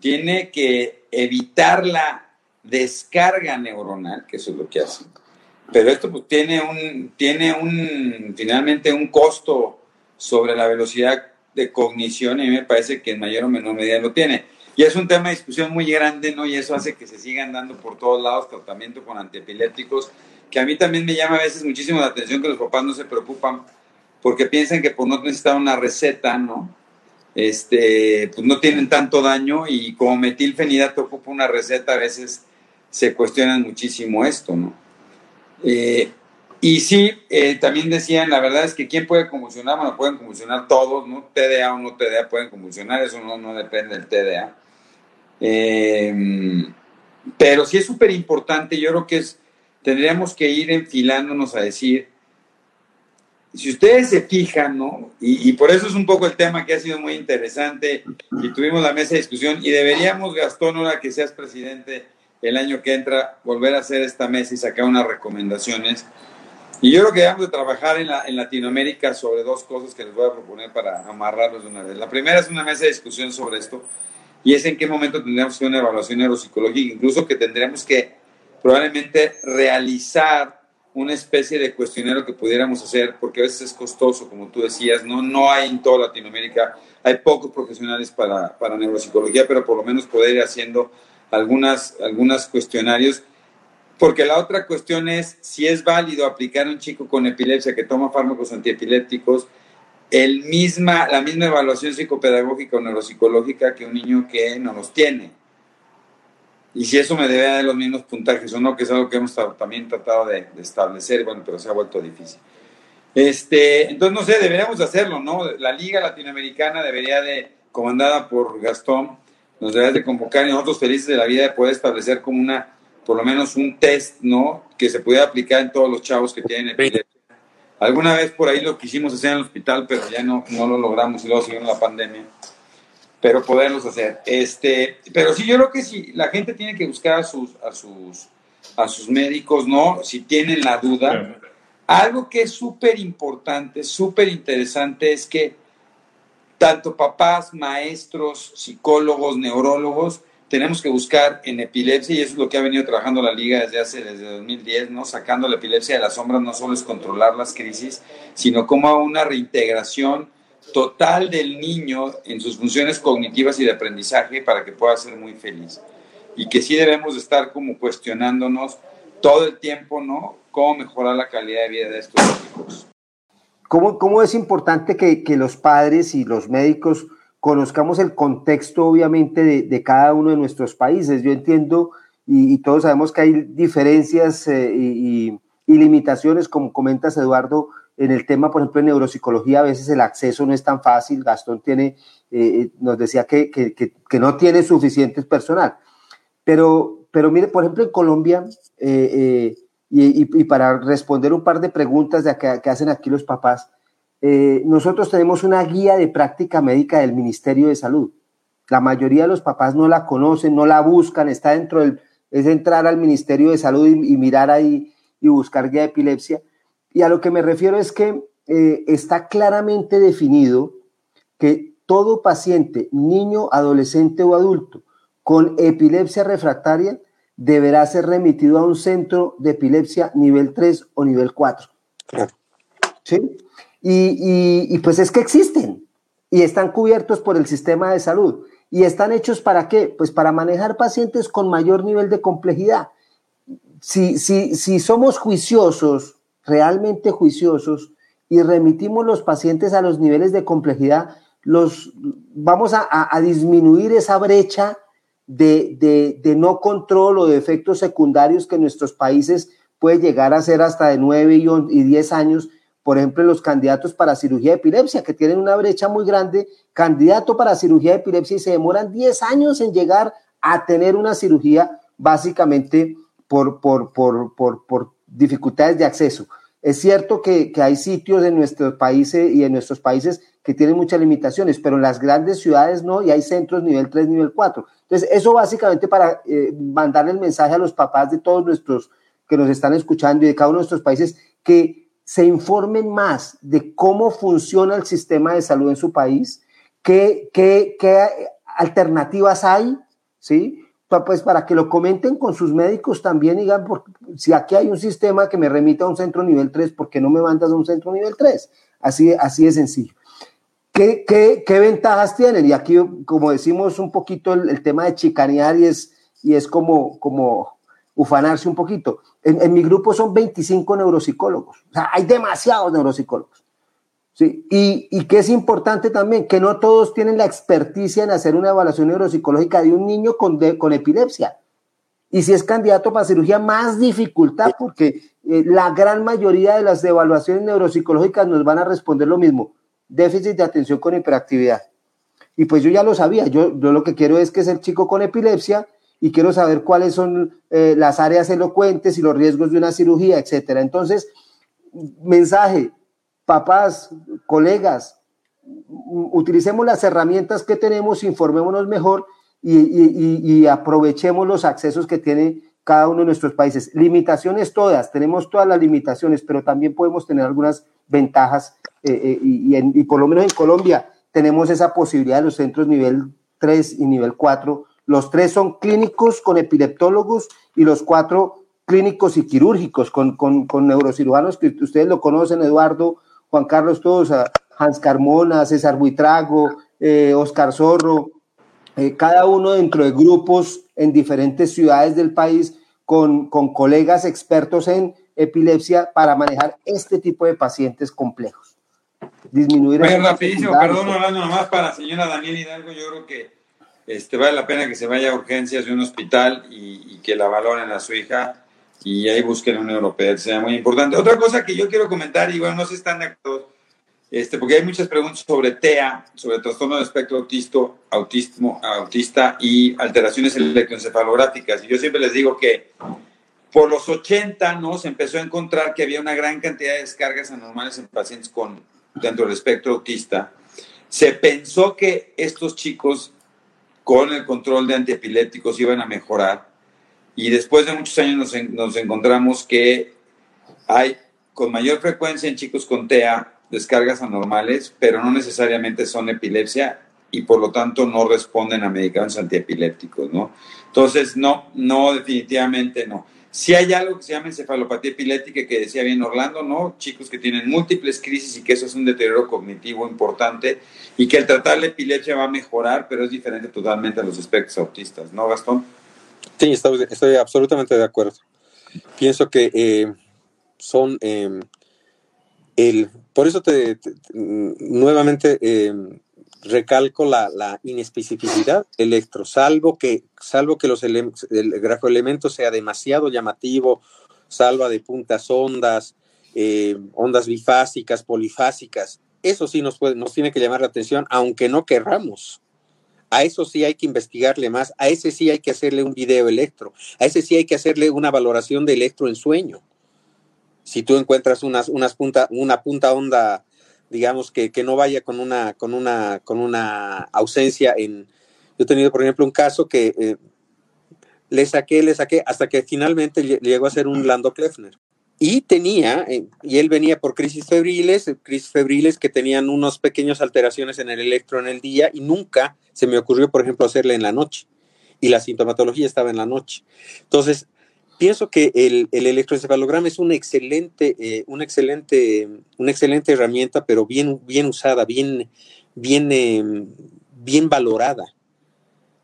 Tiene que evitar la descarga neuronal, que eso es lo que hace. Pero esto pues tiene un, tiene un, finalmente un costo sobre la velocidad de cognición y me parece que en mayor o menor medida lo tiene. Y es un tema de discusión muy grande, ¿no? Y eso hace que se sigan dando por todos lados tratamiento con antiepilépticos, que a mí también me llama a veces muchísimo la atención que los papás no se preocupan porque piensan que por no necesitar una receta, ¿no? Este, pues no tienen tanto daño y como metilfenidato ocupa una receta, a veces se cuestionan muchísimo esto, ¿no? Eh, y sí, eh, también decían, la verdad es que quién puede convulsionar, bueno, pueden convulsionar todos, ¿no? TDA o no TDA pueden convulsionar, eso no, no depende del TDA. Eh, pero sí es súper importante, yo creo que es, tendríamos que ir enfilándonos a decir, si ustedes se fijan, ¿no? Y, por eso es un poco el tema que ha sido muy interesante y tuvimos la mesa de discusión y deberíamos, Gastón, ahora que seas presidente el año que entra, volver a hacer esta mesa y sacar unas recomendaciones. Y yo creo que debemos de trabajar en, la, en Latinoamérica sobre dos cosas que les voy a proponer para amarrarlos de una vez. La primera es una mesa de discusión sobre esto y es en qué momento tendríamos que una evaluación neuropsicológica, incluso que tendríamos que probablemente realizar una especie de cuestionario que pudiéramos hacer, porque a veces es costoso, como tú decías, no, no hay en toda Latinoamérica, hay pocos profesionales para, para neuropsicología, pero por lo menos poder ir haciendo algunas, algunas cuestionarios, porque la otra cuestión es si es válido aplicar a un chico con epilepsia que toma fármacos antiepilépticos el misma, la misma evaluación psicopedagógica o neuropsicológica que un niño que no los tiene. Y si eso me debe dar los mismos puntajes o no, que es algo que hemos también tratado de, establecer, bueno, pero se ha vuelto difícil. Este, entonces, no sé, deberíamos hacerlo, ¿no? La Liga Latinoamericana debería de, comandada por Gastón, nos debería de convocar y nosotros felices de la vida de poder establecer como una, por lo menos un test, ¿no? Que se pudiera aplicar en todos los chavos que tienen epilepsia Alguna vez por ahí lo quisimos hacer en el hospital, pero ya no, no lo logramos y luego siguió la pandemia. Pero poderlos hacer. Este, pero sí, yo creo que sí, la gente tiene que buscar a sus, a sus, a sus médicos, ¿no? Si tienen la duda. Algo que es súper importante, súper interesante es que tanto papás, maestros, psicólogos, neurólogos, tenemos que buscar en epilepsia, y eso es lo que ha venido trabajando la liga desde hace, desde 2010, ¿no? Sacando la epilepsia de las sombras no solo es controlar las crisis, sino como una reintegración total del niño en sus funciones cognitivas y de aprendizaje para que pueda ser muy feliz. Y que sí debemos estar como cuestionándonos todo el tiempo, ¿no? Cómo mejorar la calidad de vida de estos chicos. ¿Cómo, cómo es importante que, que los padres y los médicos conozcamos el contexto, obviamente, de, cada uno de nuestros países. Yo entiendo y, todos sabemos que hay diferencias eh, y, limitaciones, como comentas, Eduardo, en el tema, por ejemplo, de neuropsicología, a veces el acceso no es tan fácil. Gastón tiene, eh, nos decía que, no tiene suficiente personal. Pero, pero mire, por ejemplo, en Colombia, eh, y, para responder un par de preguntas que hacen aquí los papás, eh, nosotros tenemos una guía de práctica médica del Ministerio de Salud. La mayoría de los papás no la conocen, no la buscan, está dentro del, es entrar al Ministerio de Salud y, mirar ahí y buscar guía de epilepsia. Y a lo que me refiero es que eh, está claramente definido que todo paciente, niño, adolescente o adulto con epilepsia refractaria deberá ser remitido a un centro de epilepsia nivel 3 o nivel 4. ¿Sí? Y, pues es que existen y están cubiertos por el sistema de salud. ¿Y están hechos para qué? Pues para manejar pacientes con mayor nivel de complejidad. Si, si, si somos juiciosos, realmente juiciosos, y remitimos los pacientes a los niveles de complejidad, los, vamos a, disminuir esa brecha de, de, no control o de efectos secundarios que en nuestros países puede llegar a ser hasta de 9 y 10 años por ejemplo, los candidatos para cirugía de epilepsia, que tienen una brecha muy grande, candidato para cirugía de epilepsia y se demoran 10 años en llegar a tener una cirugía básicamente por, por, por, por dificultades de acceso. Es cierto que, hay sitios en nuestros países y en nuestros países que tienen muchas limitaciones, pero en las grandes ciudades no, y hay centros nivel 3, nivel 4. Entonces, eso básicamente para eh, mandarle el mensaje a los papás de todos nuestros que nos están escuchando y de cada uno de nuestros países, que se informen más de cómo funciona el sistema de salud en su país, qué alternativas hay, ¿sí? pues para que lo comenten con sus médicos también, digan, si aquí hay un sistema que me remita a un centro nivel 3, ¿por qué no me mandas a un centro nivel 3? Así, así de sencillo. ¿Qué, qué, ventajas tienen? Y aquí, como decimos un poquito, el, tema de chicanear y es, y es como, como ufanarse un poquito. En, mi grupo son 25 neuropsicólogos, o sea, hay demasiados neuropsicólogos. Sí, y, y que es importante también que no todos tienen la experticia en hacer una evaluación neuropsicológica de un niño con, con epilepsia. Y si es candidato para cirugía, más dificultad, porque eh, la gran mayoría de las evaluaciones neuropsicológicas nos van a responder lo mismo, déficit de atención con hiperactividad. Y pues yo ya lo sabía, yo, yo lo que quiero es que es el chico con epilepsia y quiero saber cuáles son eh, las áreas elocuentes y los riesgos de una cirugía, etcétera. Entonces, mensaje, papás, colegas, utilicemos las herramientas que tenemos, informémonos mejor y, aprovechemos los accesos que tiene cada uno de nuestros países. Limitaciones todas, tenemos todas las limitaciones, pero también podemos tener algunas ventajas eh, eh, y, por lo menos en Colombia tenemos esa posibilidad de los centros nivel 3 y nivel 4. Los tres son clínicos con epileptólogos y los cuatro clínicos y quirúrgicos con, con, neurocirujanos que ustedes lo conocen, Eduardo, Juan Carlos todos, Hans Carmona, César Buitrago, eh, Oscar Zorro, cada uno dentro de grupos en diferentes ciudades del país con, con colegas expertos en epilepsia para manejar este tipo de pacientes complejos. Disminuir. Muy rapidísimo, perdón, hablando nomás para la señora Daniel Hidalgo, yo creo que este, vale la pena que se vaya a urgencias de un hospital y, y que la valoren a su hija y ahí busquen una europea, sea muy importante. Otra cosa que yo quiero comentar, y bueno, no sé si están de acuerdo, este, porque hay muchas preguntas sobre TEA, sobre trastorno de espectro autisto, autismo, autista y alteraciones electroencefalográficas. Y yo siempre les digo que por los 80 ¿no? se empezó a encontrar que había una gran cantidad de descargas anormales en pacientes con, dentro del espectro autista. Se pensó que estos chicos con el control de antiepilépticos iban a mejorar y después de muchos años nos, encontramos que hay con mayor frecuencia en chicos con TEA descargas anormales, pero no necesariamente son epilepsia y por lo tanto no responden a medicamentos antiepilépticos, ¿no? Entonces, no, no, definitivamente no. Si hay algo que se llama encefalopatía epiléptica, que decía bien Orlando, ¿no? Chicos que tienen múltiples crisis y que eso es un deterioro cognitivo importante y que el tratar la epilepsia va a mejorar, pero es diferente totalmente a los espectros autistas, ¿no, Gastón? Sí, estoy, absolutamente de acuerdo. Pienso que eh, son em, el, por eso te, nuevamente em, recalco la, la, inespecificidad electro, salvo que, salvo que los el grafoelemento sea demasiado llamativo, salva de puntas ondas, em, ondas bifásicas, polifásicas. Eso sí nos, puede, nos tiene que llamar la atención, aunque no querramos. A eso sí hay que investigarle más, a ese sí hay que hacerle un video electro, a ese sí hay que hacerle una valoración de electro en sueño. Si tú encuentras unas, unas punta, una punta onda, digamos, que, no vaya con una, con, una, con una ausencia en... Yo he tenido, por ejemplo, un caso que eh, le saqué, le saqué, hasta que finalmente llegó a ser un Lando Kleffner y tenía, eh, y él venía por crisis febriles, eh, crisis febriles que tenían unas pequeñas alteraciones en el electro en el día y nunca se me ocurrió, por ejemplo, hacerle en la noche. Y la sintomatología estaba en la noche. Entonces, pienso que el, el electroencefalograma es una excelente, eh, una excelente, una excelente herramienta, pero bien, bien usada, bien, bien, bien valorada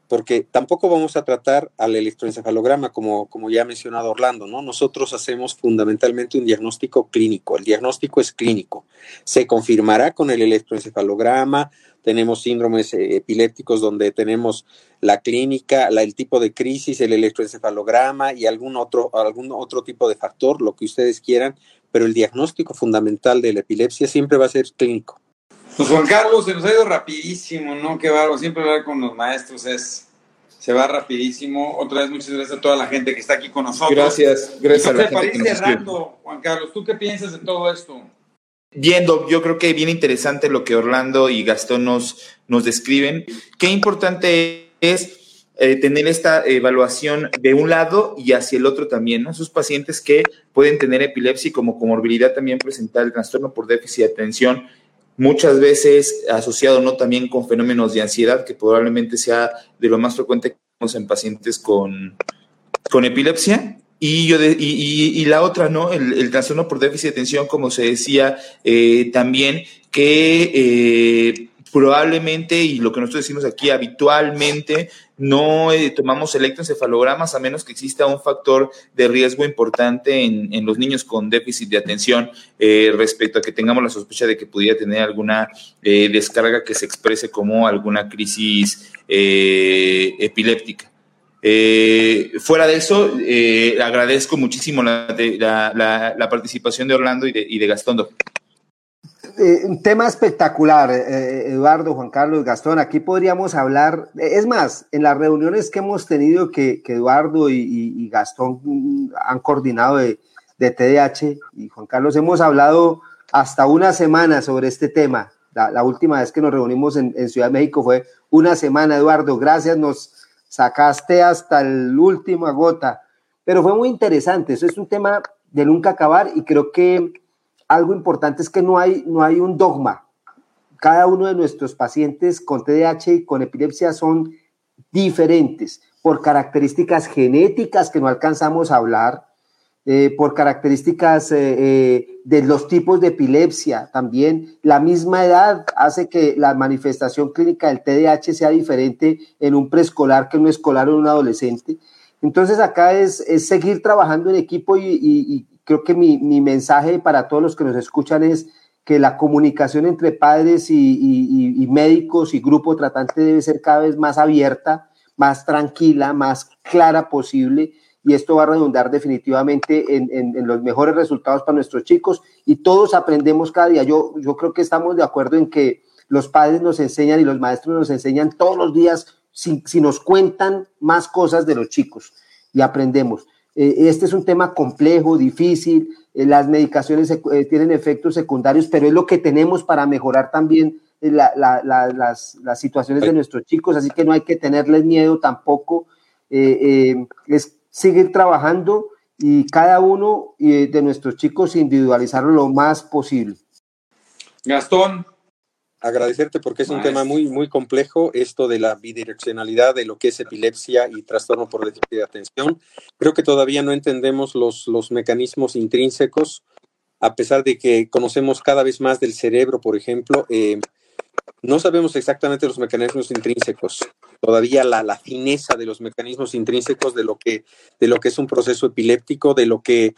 porque tampoco vamos a tratar al electroencefalograma como, como ya ha mencionado Orlando, ¿no? Nosotros hacemos fundamentalmente un diagnóstico clínico. El diagnóstico es clínico. Se confirmará con el electroencefalograma. Tenemos síndromes eh, epilépticos donde tenemos la clínica, la, el tipo de crisis, el electroencefalograma y algún otro, algún otro tipo de factor, lo que ustedes quieran, pero el diagnóstico fundamental de la epilepsia siempre va a ser clínico. Pues Juan Carlos, se nos ha ido rapidísimo, ¿no? Qué barro, siempre hablar con los maestros es, se va rapidísimo. Otra vez, muchas gracias a toda la gente que está aquí con nosotros. Gracias, gracias Entonces, para ir cerrando, Juan Carlos, ¿tú qué piensas de todo esto? Viendo, yo creo que bien interesante lo que Orlando y Gastón nos, nos describen. Qué importante es eh, tener esta evaluación de un lado y hacia el otro también, ¿no? Esos pacientes que pueden tener epilepsia y como comorbilidad también presentar el trastorno por déficit de atención, muchas veces asociado no también con fenómenos de ansiedad, que probablemente sea de lo más frecuente que vemos en pacientes con, con epilepsia. Y, yo de, y, y, la otra, ¿no? El, el, trastorno por déficit de atención, como se decía eh, también, que eh, probablemente, y lo que nosotros decimos aquí habitualmente, no eh, tomamos electroencefalogramas a menos que exista un factor de riesgo importante en, en los niños con déficit de atención eh, respecto a que tengamos la sospecha de que pudiera tener alguna eh, descarga que se exprese como alguna crisis epiléptica. Eh, fuera de eso, eh, agradezco muchísimo la, participación de Orlando y de, y Gastón. Eh, un tema espectacular, eh, Eduardo, Juan Carlos, Gastón. Aquí podríamos hablar, es más, en las reuniones que hemos tenido que, Eduardo y, Gastón han coordinado de, TDAH y Juan Carlos, hemos hablado hasta una semana sobre este tema. La, la última vez que nos reunimos en, en Ciudad de México fue una semana, Eduardo. Gracias, nos sacaste hasta el último gota, pero fue muy interesante, eso es un tema de nunca acabar y creo que algo importante es que no hay, no hay un dogma. Cada uno de nuestros pacientes con TDAH y con epilepsia son diferentes por características genéticas que no alcanzamos a hablar, eh, por características eh, eh, de los tipos de epilepsia también. La misma edad hace que la manifestación clínica del TDAH sea diferente en un preescolar que en un escolar o en un adolescente. Entonces acá es, es seguir trabajando en equipo y, y, creo que mi, mi, mensaje para todos los que nos escuchan es que la comunicación entre padres y, y médicos y grupo tratante debe ser cada vez más abierta, más tranquila, más clara posible y esto va a redundar definitivamente en, en, en, los mejores resultados para nuestros chicos y todos aprendemos cada día. Yo, yo creo que estamos de acuerdo en que los padres nos enseñan y los maestros nos enseñan todos los días si, si nos cuentan más cosas de los chicos y aprendemos. Eh, este es un tema complejo, difícil, eh, las medicaciones eh, tienen efectos secundarios, pero es lo que tenemos para mejorar también la, la, la, las, las, situaciones de nuestros chicos, así que no hay que tenerles miedo tampoco. es seguir trabajando y cada uno de nuestros chicos individualizarlo lo más posible. Gastón. Agradecerte porque es un Maestro. tema muy, muy complejo, esto de la bidireccionalidad de lo que es epilepsia y trastorno por déficit de atención. Creo que todavía no entendemos los, los mecanismos intrínsecos, a pesar de que conocemos cada vez más del cerebro, por ejemplo. Eh, no sabemos exactamente los mecanismos intrínsecos, todavía la, la, fineza de los mecanismos intrínsecos de lo que, de lo que es un proceso epiléptico, de lo que,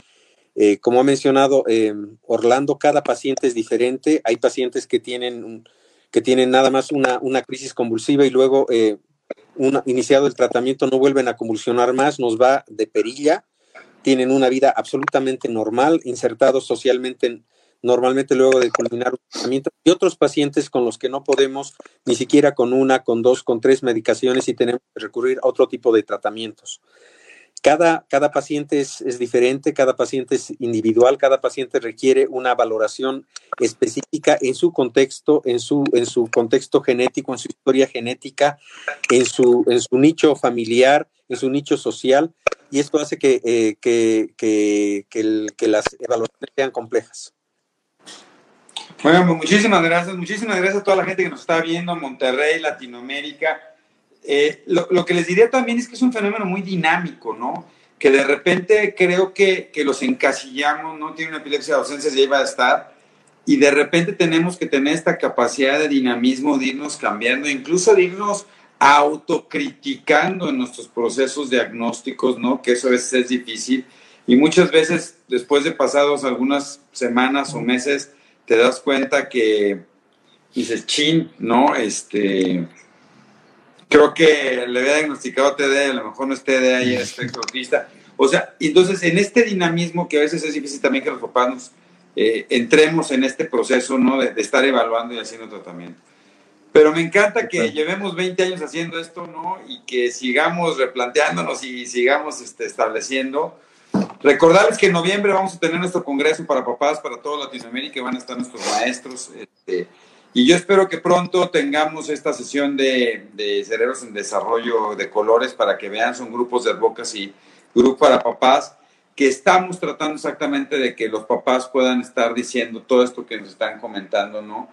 eh, como ha mencionado eh, Orlando, cada paciente es diferente. Hay pacientes que tienen, que tienen nada más una, una crisis convulsiva y luego, eh, iniciado el tratamiento, no vuelven a convulsionar más, nos va de perilla, tienen una vida absolutamente normal, insertados socialmente en normalmente luego de culminar un tratamiento, y otros pacientes con los que no podemos ni siquiera con una, con dos, con tres medicaciones y tenemos que recurrir a otro tipo de tratamientos. Cada, cada paciente es, es, diferente, cada paciente es individual, cada paciente requiere una valoración específica en su contexto, en su, en su contexto genético, en su historia genética, en su, en su nicho familiar, en su nicho social, y esto hace que, eh, que, que, que, las evaluaciones sean complejas. Bueno, pues muchísimas gracias, muchísimas gracias a toda la gente que nos está viendo, Monterrey, Latinoamérica. Eh, lo, lo, que les diría también es que es un fenómeno muy dinámico, ¿no? Que de repente creo que, que los encasillamos, ¿no? Tiene una epilepsia de ausencia, ya iba a estar, y de repente tenemos que tener esta capacidad de dinamismo, de irnos cambiando, incluso de irnos autocriticando en nuestros procesos diagnósticos, ¿no? Que eso a veces es difícil. Y muchas veces, después de pasados algunas semanas o meses, te das cuenta que dices, chin, ¿no? Este, creo que le había diagnosticado TD, a lo mejor no es TDA y es espectro autista. O sea, entonces en este dinamismo que a veces es difícil también que los papás nos eh, entremos en este proceso, ¿no? De, estar evaluando y haciendo tratamiento. Pero me encanta que llevemos 20 años haciendo esto, ¿no? Y que sigamos replanteándonos y sigamos este, estableciendo. Recordarles que en noviembre vamos a tener nuestro congreso para papás para toda Latinoamérica, van a estar nuestros maestros. Este, y yo espero que pronto tengamos esta sesión de, de, cerebros en desarrollo de colores para que vean, son grupos de y grupo para papás, que estamos tratando exactamente de que los papás puedan estar diciendo todo esto que nos están comentando, ¿no?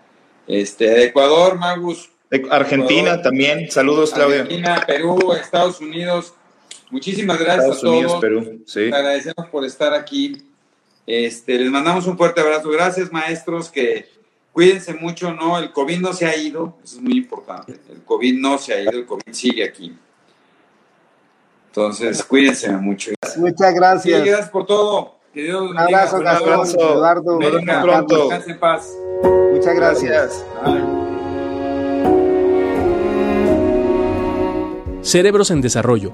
Este, Ecuador, Magus. Argentina también, saludos Claudia. Argentina, Perú, Estados Unidos. Muchísimas gracias a todos. Unidos, Perú, sí. agradecemos por estar aquí. Este, les mandamos un fuerte abrazo. Gracias, maestros, que cuídense mucho, ¿no? El COVID no se ha ido, eso es muy importante. El COVID no se ha ido, el COVID sigue aquí. Entonces, cuídense mucho. Muchas gracias. gracias por todo. Que Dios un abrazo, Gastón, Eduardo. pronto. en paz. Muchas gracias. Cerebros en Desarrollo,